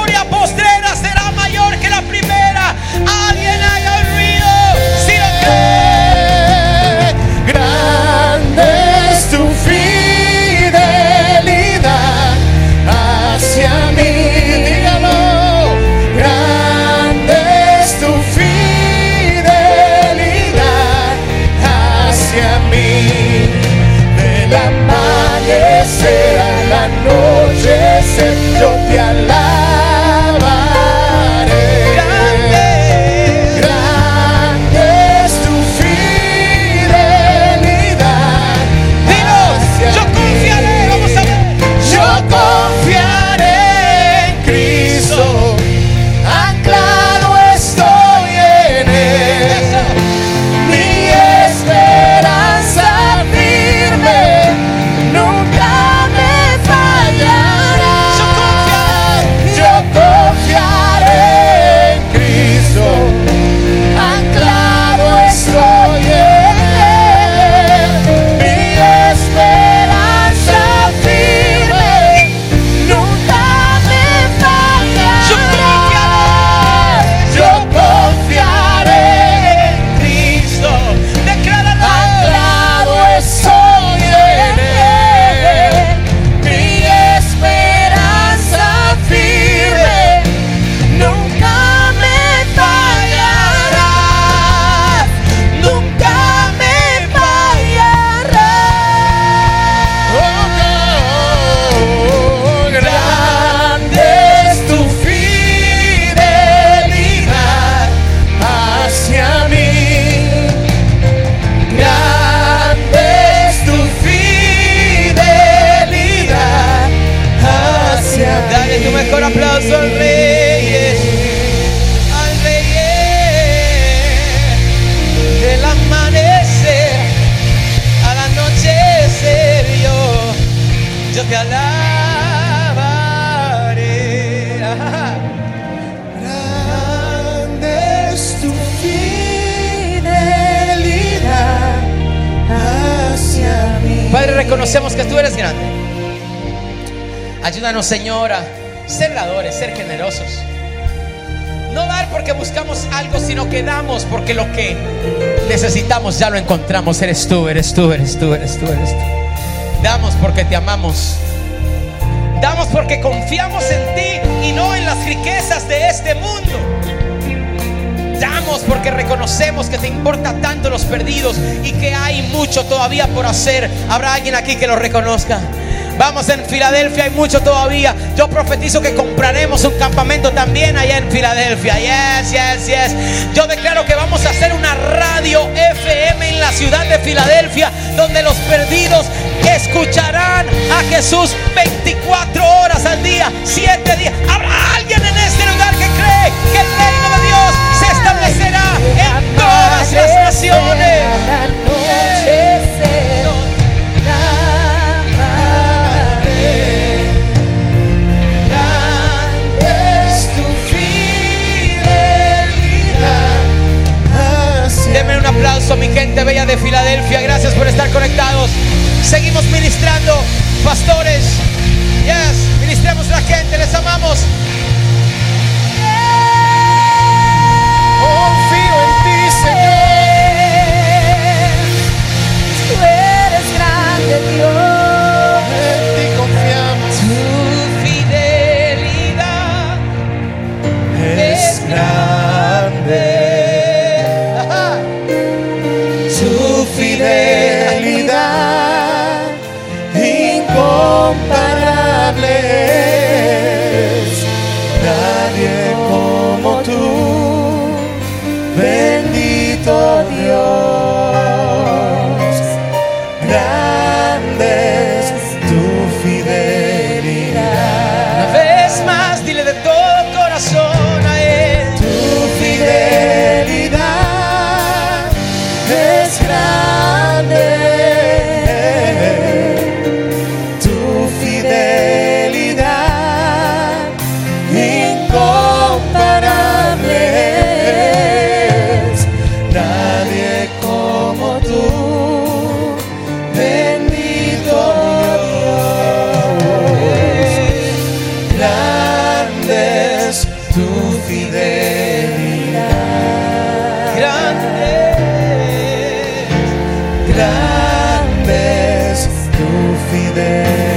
ya lo encontramos. Eres tú, eres tú, eres tú, eres tú, eres tú. Damos porque te amamos. Damos porque confiamos en ti y no en las riquezas de este mundo. Damos porque reconocemos que te importa tanto los perdidos y que hay mucho todavía por hacer. Habrá alguien aquí que lo reconozca. Vamos en Filadelfia, hay mucho todavía. Yo profetizo que compraremos un campamento también allá en Filadelfia. Yes, yes, yes. Yo declaro que vamos a hacer una radio ciudad de Filadelfia, donde los perdidos escucharán a Jesús 24 horas al día, 7 días. Habrá alguien en este lugar que cree que el reino de Dios se establecerá en todas las naciones. Aplauso mi gente bella de Filadelfia. Gracias por estar conectados. Seguimos ministrando, pastores. Yes, ministremos la gente, les amamos. Confío en ti, Señor. Tú eres grande, Dios. Tu fidelidad.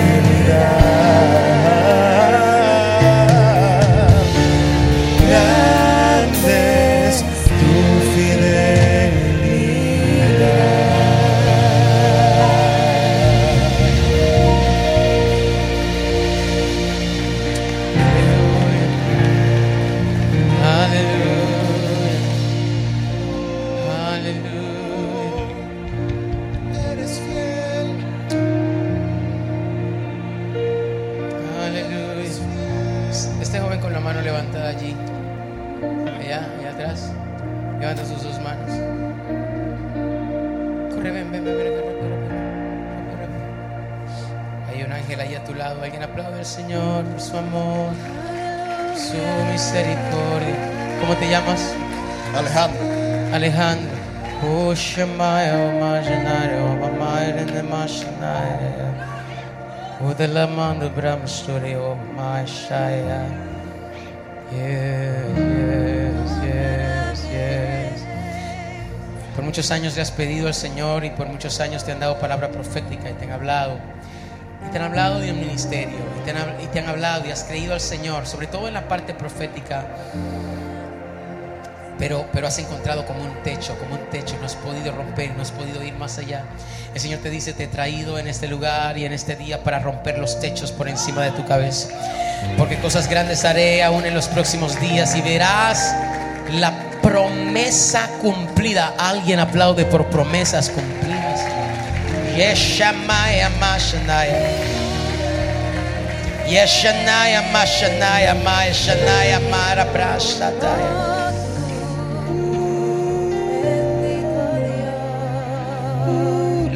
Llamas? Alejandro. Alejandro. Oh, Shemaya, oh, Majanaya, oh, Mamaya, and the Mashanaya. Oh, the Lamando Brahma story, oh, my Shaya. Yes, yes, yes. Por muchos años le has pedido al Señor y por muchos años te han dado palabra profética y te han hablado. Y te han hablado de un ministerio y te han, y te han hablado y has creído al Señor, sobre todo en la parte profética pero, pero has encontrado como un techo, como un techo, no has podido romper, no has podido ir más allá. El Señor te dice, te he traído en este lugar y en este día para romper los techos por encima de tu cabeza. Porque cosas grandes haré aún en los próximos días y verás la promesa cumplida. Alguien aplaude por promesas cumplidas. Mashanaya. Yeshanaya Mashanaya Mara.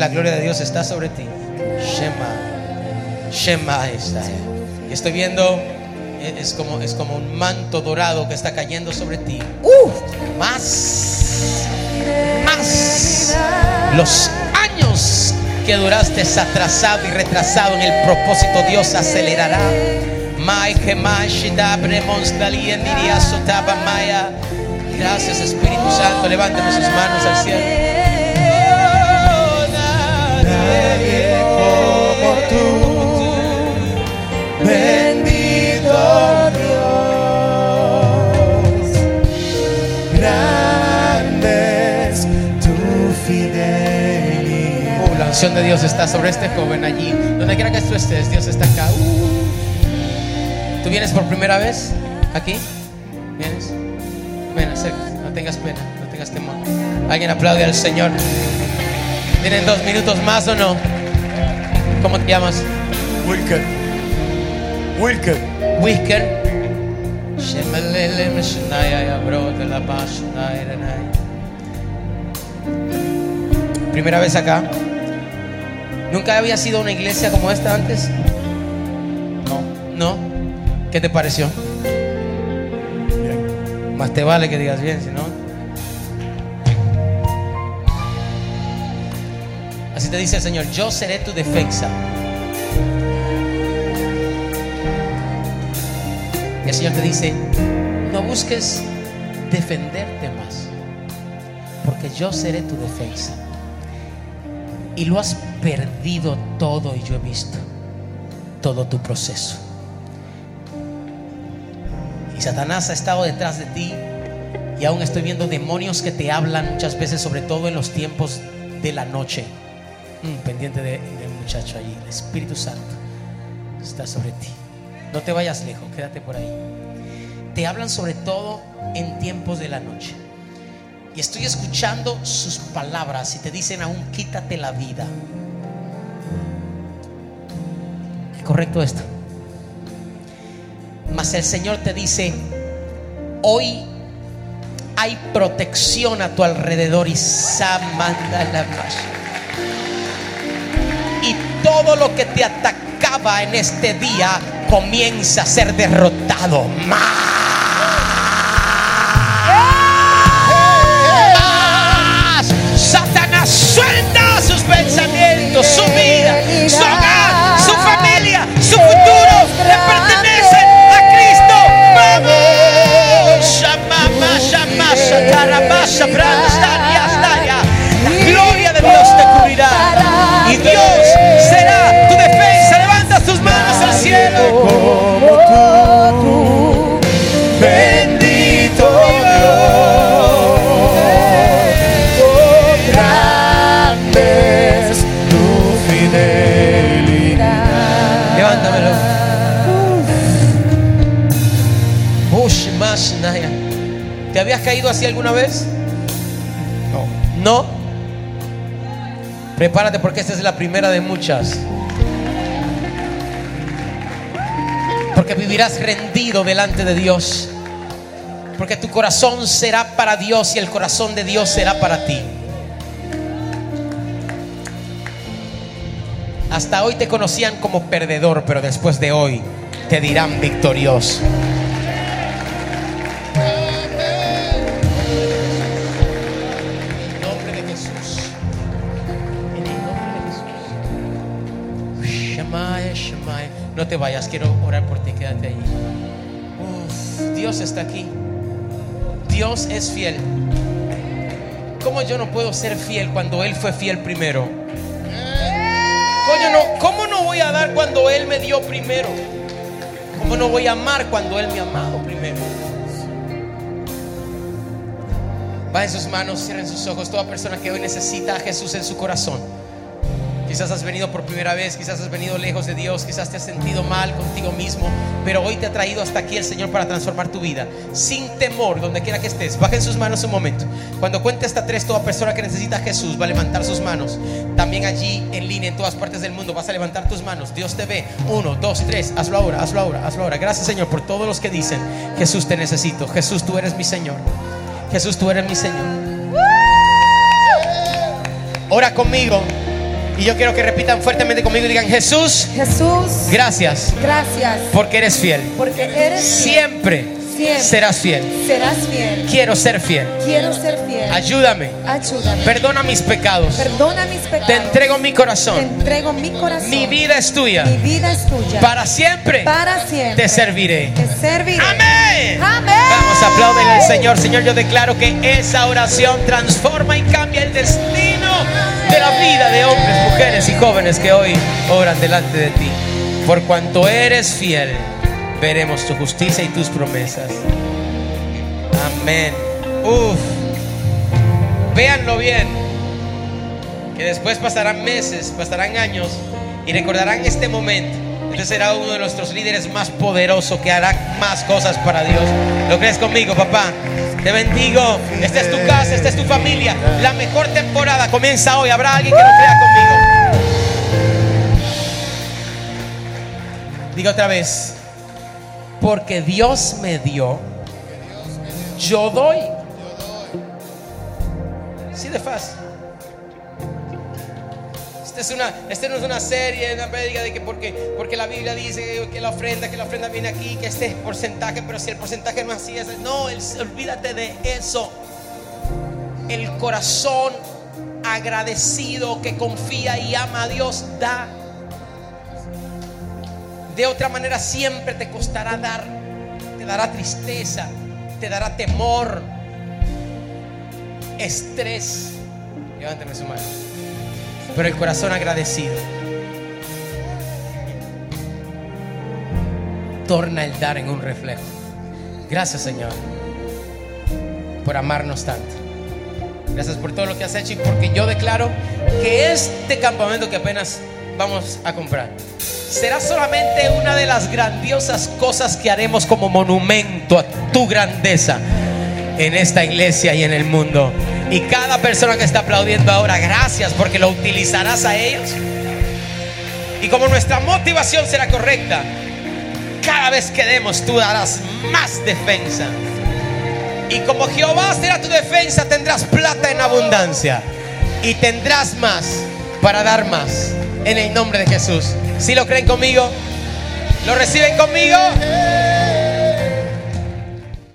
La gloria de Dios está sobre ti. Shema, Shema Israel. Y estoy viendo, eh, es como, es como un manto dorado que está cayendo sobre ti. ¡Uh! Más, más. Los años que duraste atrasado y retrasado en el propósito, Dios acelerará. Gracias Espíritu Santo, levántame sus manos al cielo. Unción de Dios está sobre este joven allí. Donde quiera que tú estés, Dios está acá. Uh. ¿Tú vienes por primera vez aquí? ¿Vienes? Ven, acércate. No tengas pena, no tengas temor. Alguien aplaude al Señor. ¿Tienen dos minutos más o no? ¿Cómo te llamas? Wilker, Wilker, renaya. Primera vez acá. ¿Nunca había sido una iglesia como esta antes? No. ¿No? ¿Qué te pareció? Más te vale que digas bien, si no. Así te dice el Señor, yo seré tu defensa. Y el Señor te dice, no busques defenderte más, porque yo seré tu defensa. Y lo has perdido todo y yo he visto todo tu proceso. Y Satanás ha estado detrás de ti y aún estoy viendo demonios que te hablan muchas veces, sobre todo en los tiempos de la noche. Mm, pendiente de- del muchacho allí, el Espíritu Santo está sobre ti. No te vayas lejos, quédate por ahí. Te hablan sobre todo en tiempos de la noche. Y estoy escuchando sus palabras y te dicen aún quítate la vida. ¿Es correcto esto? Mas el Señor te dice, hoy hay protección a tu alrededor y samanda la masha. Y todo lo que te atacaba en este día comienza a ser derrotado. Más. Satanás suelta sus pensamientos, su vida, La gloria de Dios te cubrirá. Y Dios será tu defensa. Levanta tus manos al cielo. como tú, bendito Dios, oh, grande es tu fidelidad. Levántamelo. Ush, más, Naya. ¿Te habías caído así alguna vez? No. Prepárate porque esta es la primera de muchas. Porque vivirás rendido delante de Dios. Porque tu corazón será para Dios y el corazón de Dios será para ti. Hasta hoy te conocían como perdedor, pero después de hoy te dirán victorioso. Vayas, quiero orar por ti, quédate ahí. Dios está aquí. Dios es fiel. ¿Cómo yo no puedo ser fiel cuando Él fue fiel primero? ¿cómo no voy a dar cuando Él me dio primero? ¿Cómo no voy a amar cuando Él me ha amado primero? Va en sus manos, cierren sus ojos. Toda persona que hoy necesita a Jesús en su corazón. Quizás has venido por primera vez, quizás has venido lejos de Dios, quizás te has sentido mal contigo mismo, pero hoy te ha traído hasta aquí el Señor para transformar tu vida. Sin temor, donde quiera que estés, bajen sus manos un momento. Cuando cuente hasta tres, toda persona que necesita a Jesús va a levantar sus manos. También allí en línea, en todas partes del mundo, vas a levantar tus manos. Dios te ve. Uno, dos, tres. Hazlo ahora, hazlo ahora, hazlo ahora. Gracias, Señor, por todos los que dicen: Jesús, te necesito. Jesús, tú eres mi Señor. Jesús, tú eres mi Señor. Ora conmigo. Y yo quiero que repitan fuertemente conmigo y digan, Jesús, Jesús, gracias gracias porque eres fiel. porque eres fiel. Siempre Siempre. serás fiel. Serás fiel. Quiero ser fiel. Quiero ser fiel. Ayúdame. Ayúdame. Perdona mis pecados. Perdona mis pecados. Te entrego mi Te corazón. entrego mi corazón. Mi vida es tuya. Mi vida es tuya. Para siempre Para siempre. te serviré. Te serviré. Amén. Amén. Vamos, aplauden al Señor. Señor, yo declaro que esa oración transforma y cambia el destino de la vida de hombres, mujeres y jóvenes que hoy oran delante de ti. Por cuanto eres fiel, veremos tu justicia y tus promesas. Amén. Uf. Véanlo bien. Que después pasarán meses, pasarán años y recordarán este momento. Este será uno de nuestros líderes más poderosos que hará más cosas para Dios. ¿Lo crees conmigo, papá? Te bendigo. Esta es tu casa, esta es tu familia. La mejor temporada comienza hoy. Habrá alguien que lo crea conmigo. Diga otra vez. Porque Dios me dio, yo doy. Así de fácil. Esta, es una, esta no es una serie, una prédica de que porque, porque la Biblia dice que la ofrenda, que la ofrenda viene aquí, que este es porcentaje, pero si el porcentaje no es así, no, olvídate de eso. El corazón agradecido que confía y ama a Dios da. De otra manera siempre te costará dar, te dará tristeza, te dará temor, estrés. Levánteme su mano. Pero el corazón agradecido torna el dar en un reflejo. Gracias Señor por amarnos tanto. Gracias por todo lo que has hecho y porque yo declaro que este campamento que apenas vamos a comprar será solamente una de las grandiosas cosas que haremos como monumento a tu grandeza en esta iglesia y en el mundo. Y cada persona que está aplaudiendo ahora, gracias porque lo utilizarás a ellos. Y como nuestra motivación será correcta, cada vez que demos tú darás más defensa. Y como Jehová será tu defensa, tendrás plata en abundancia. Y tendrás más para dar más. En el nombre de Jesús. Si lo creen conmigo, lo reciben conmigo.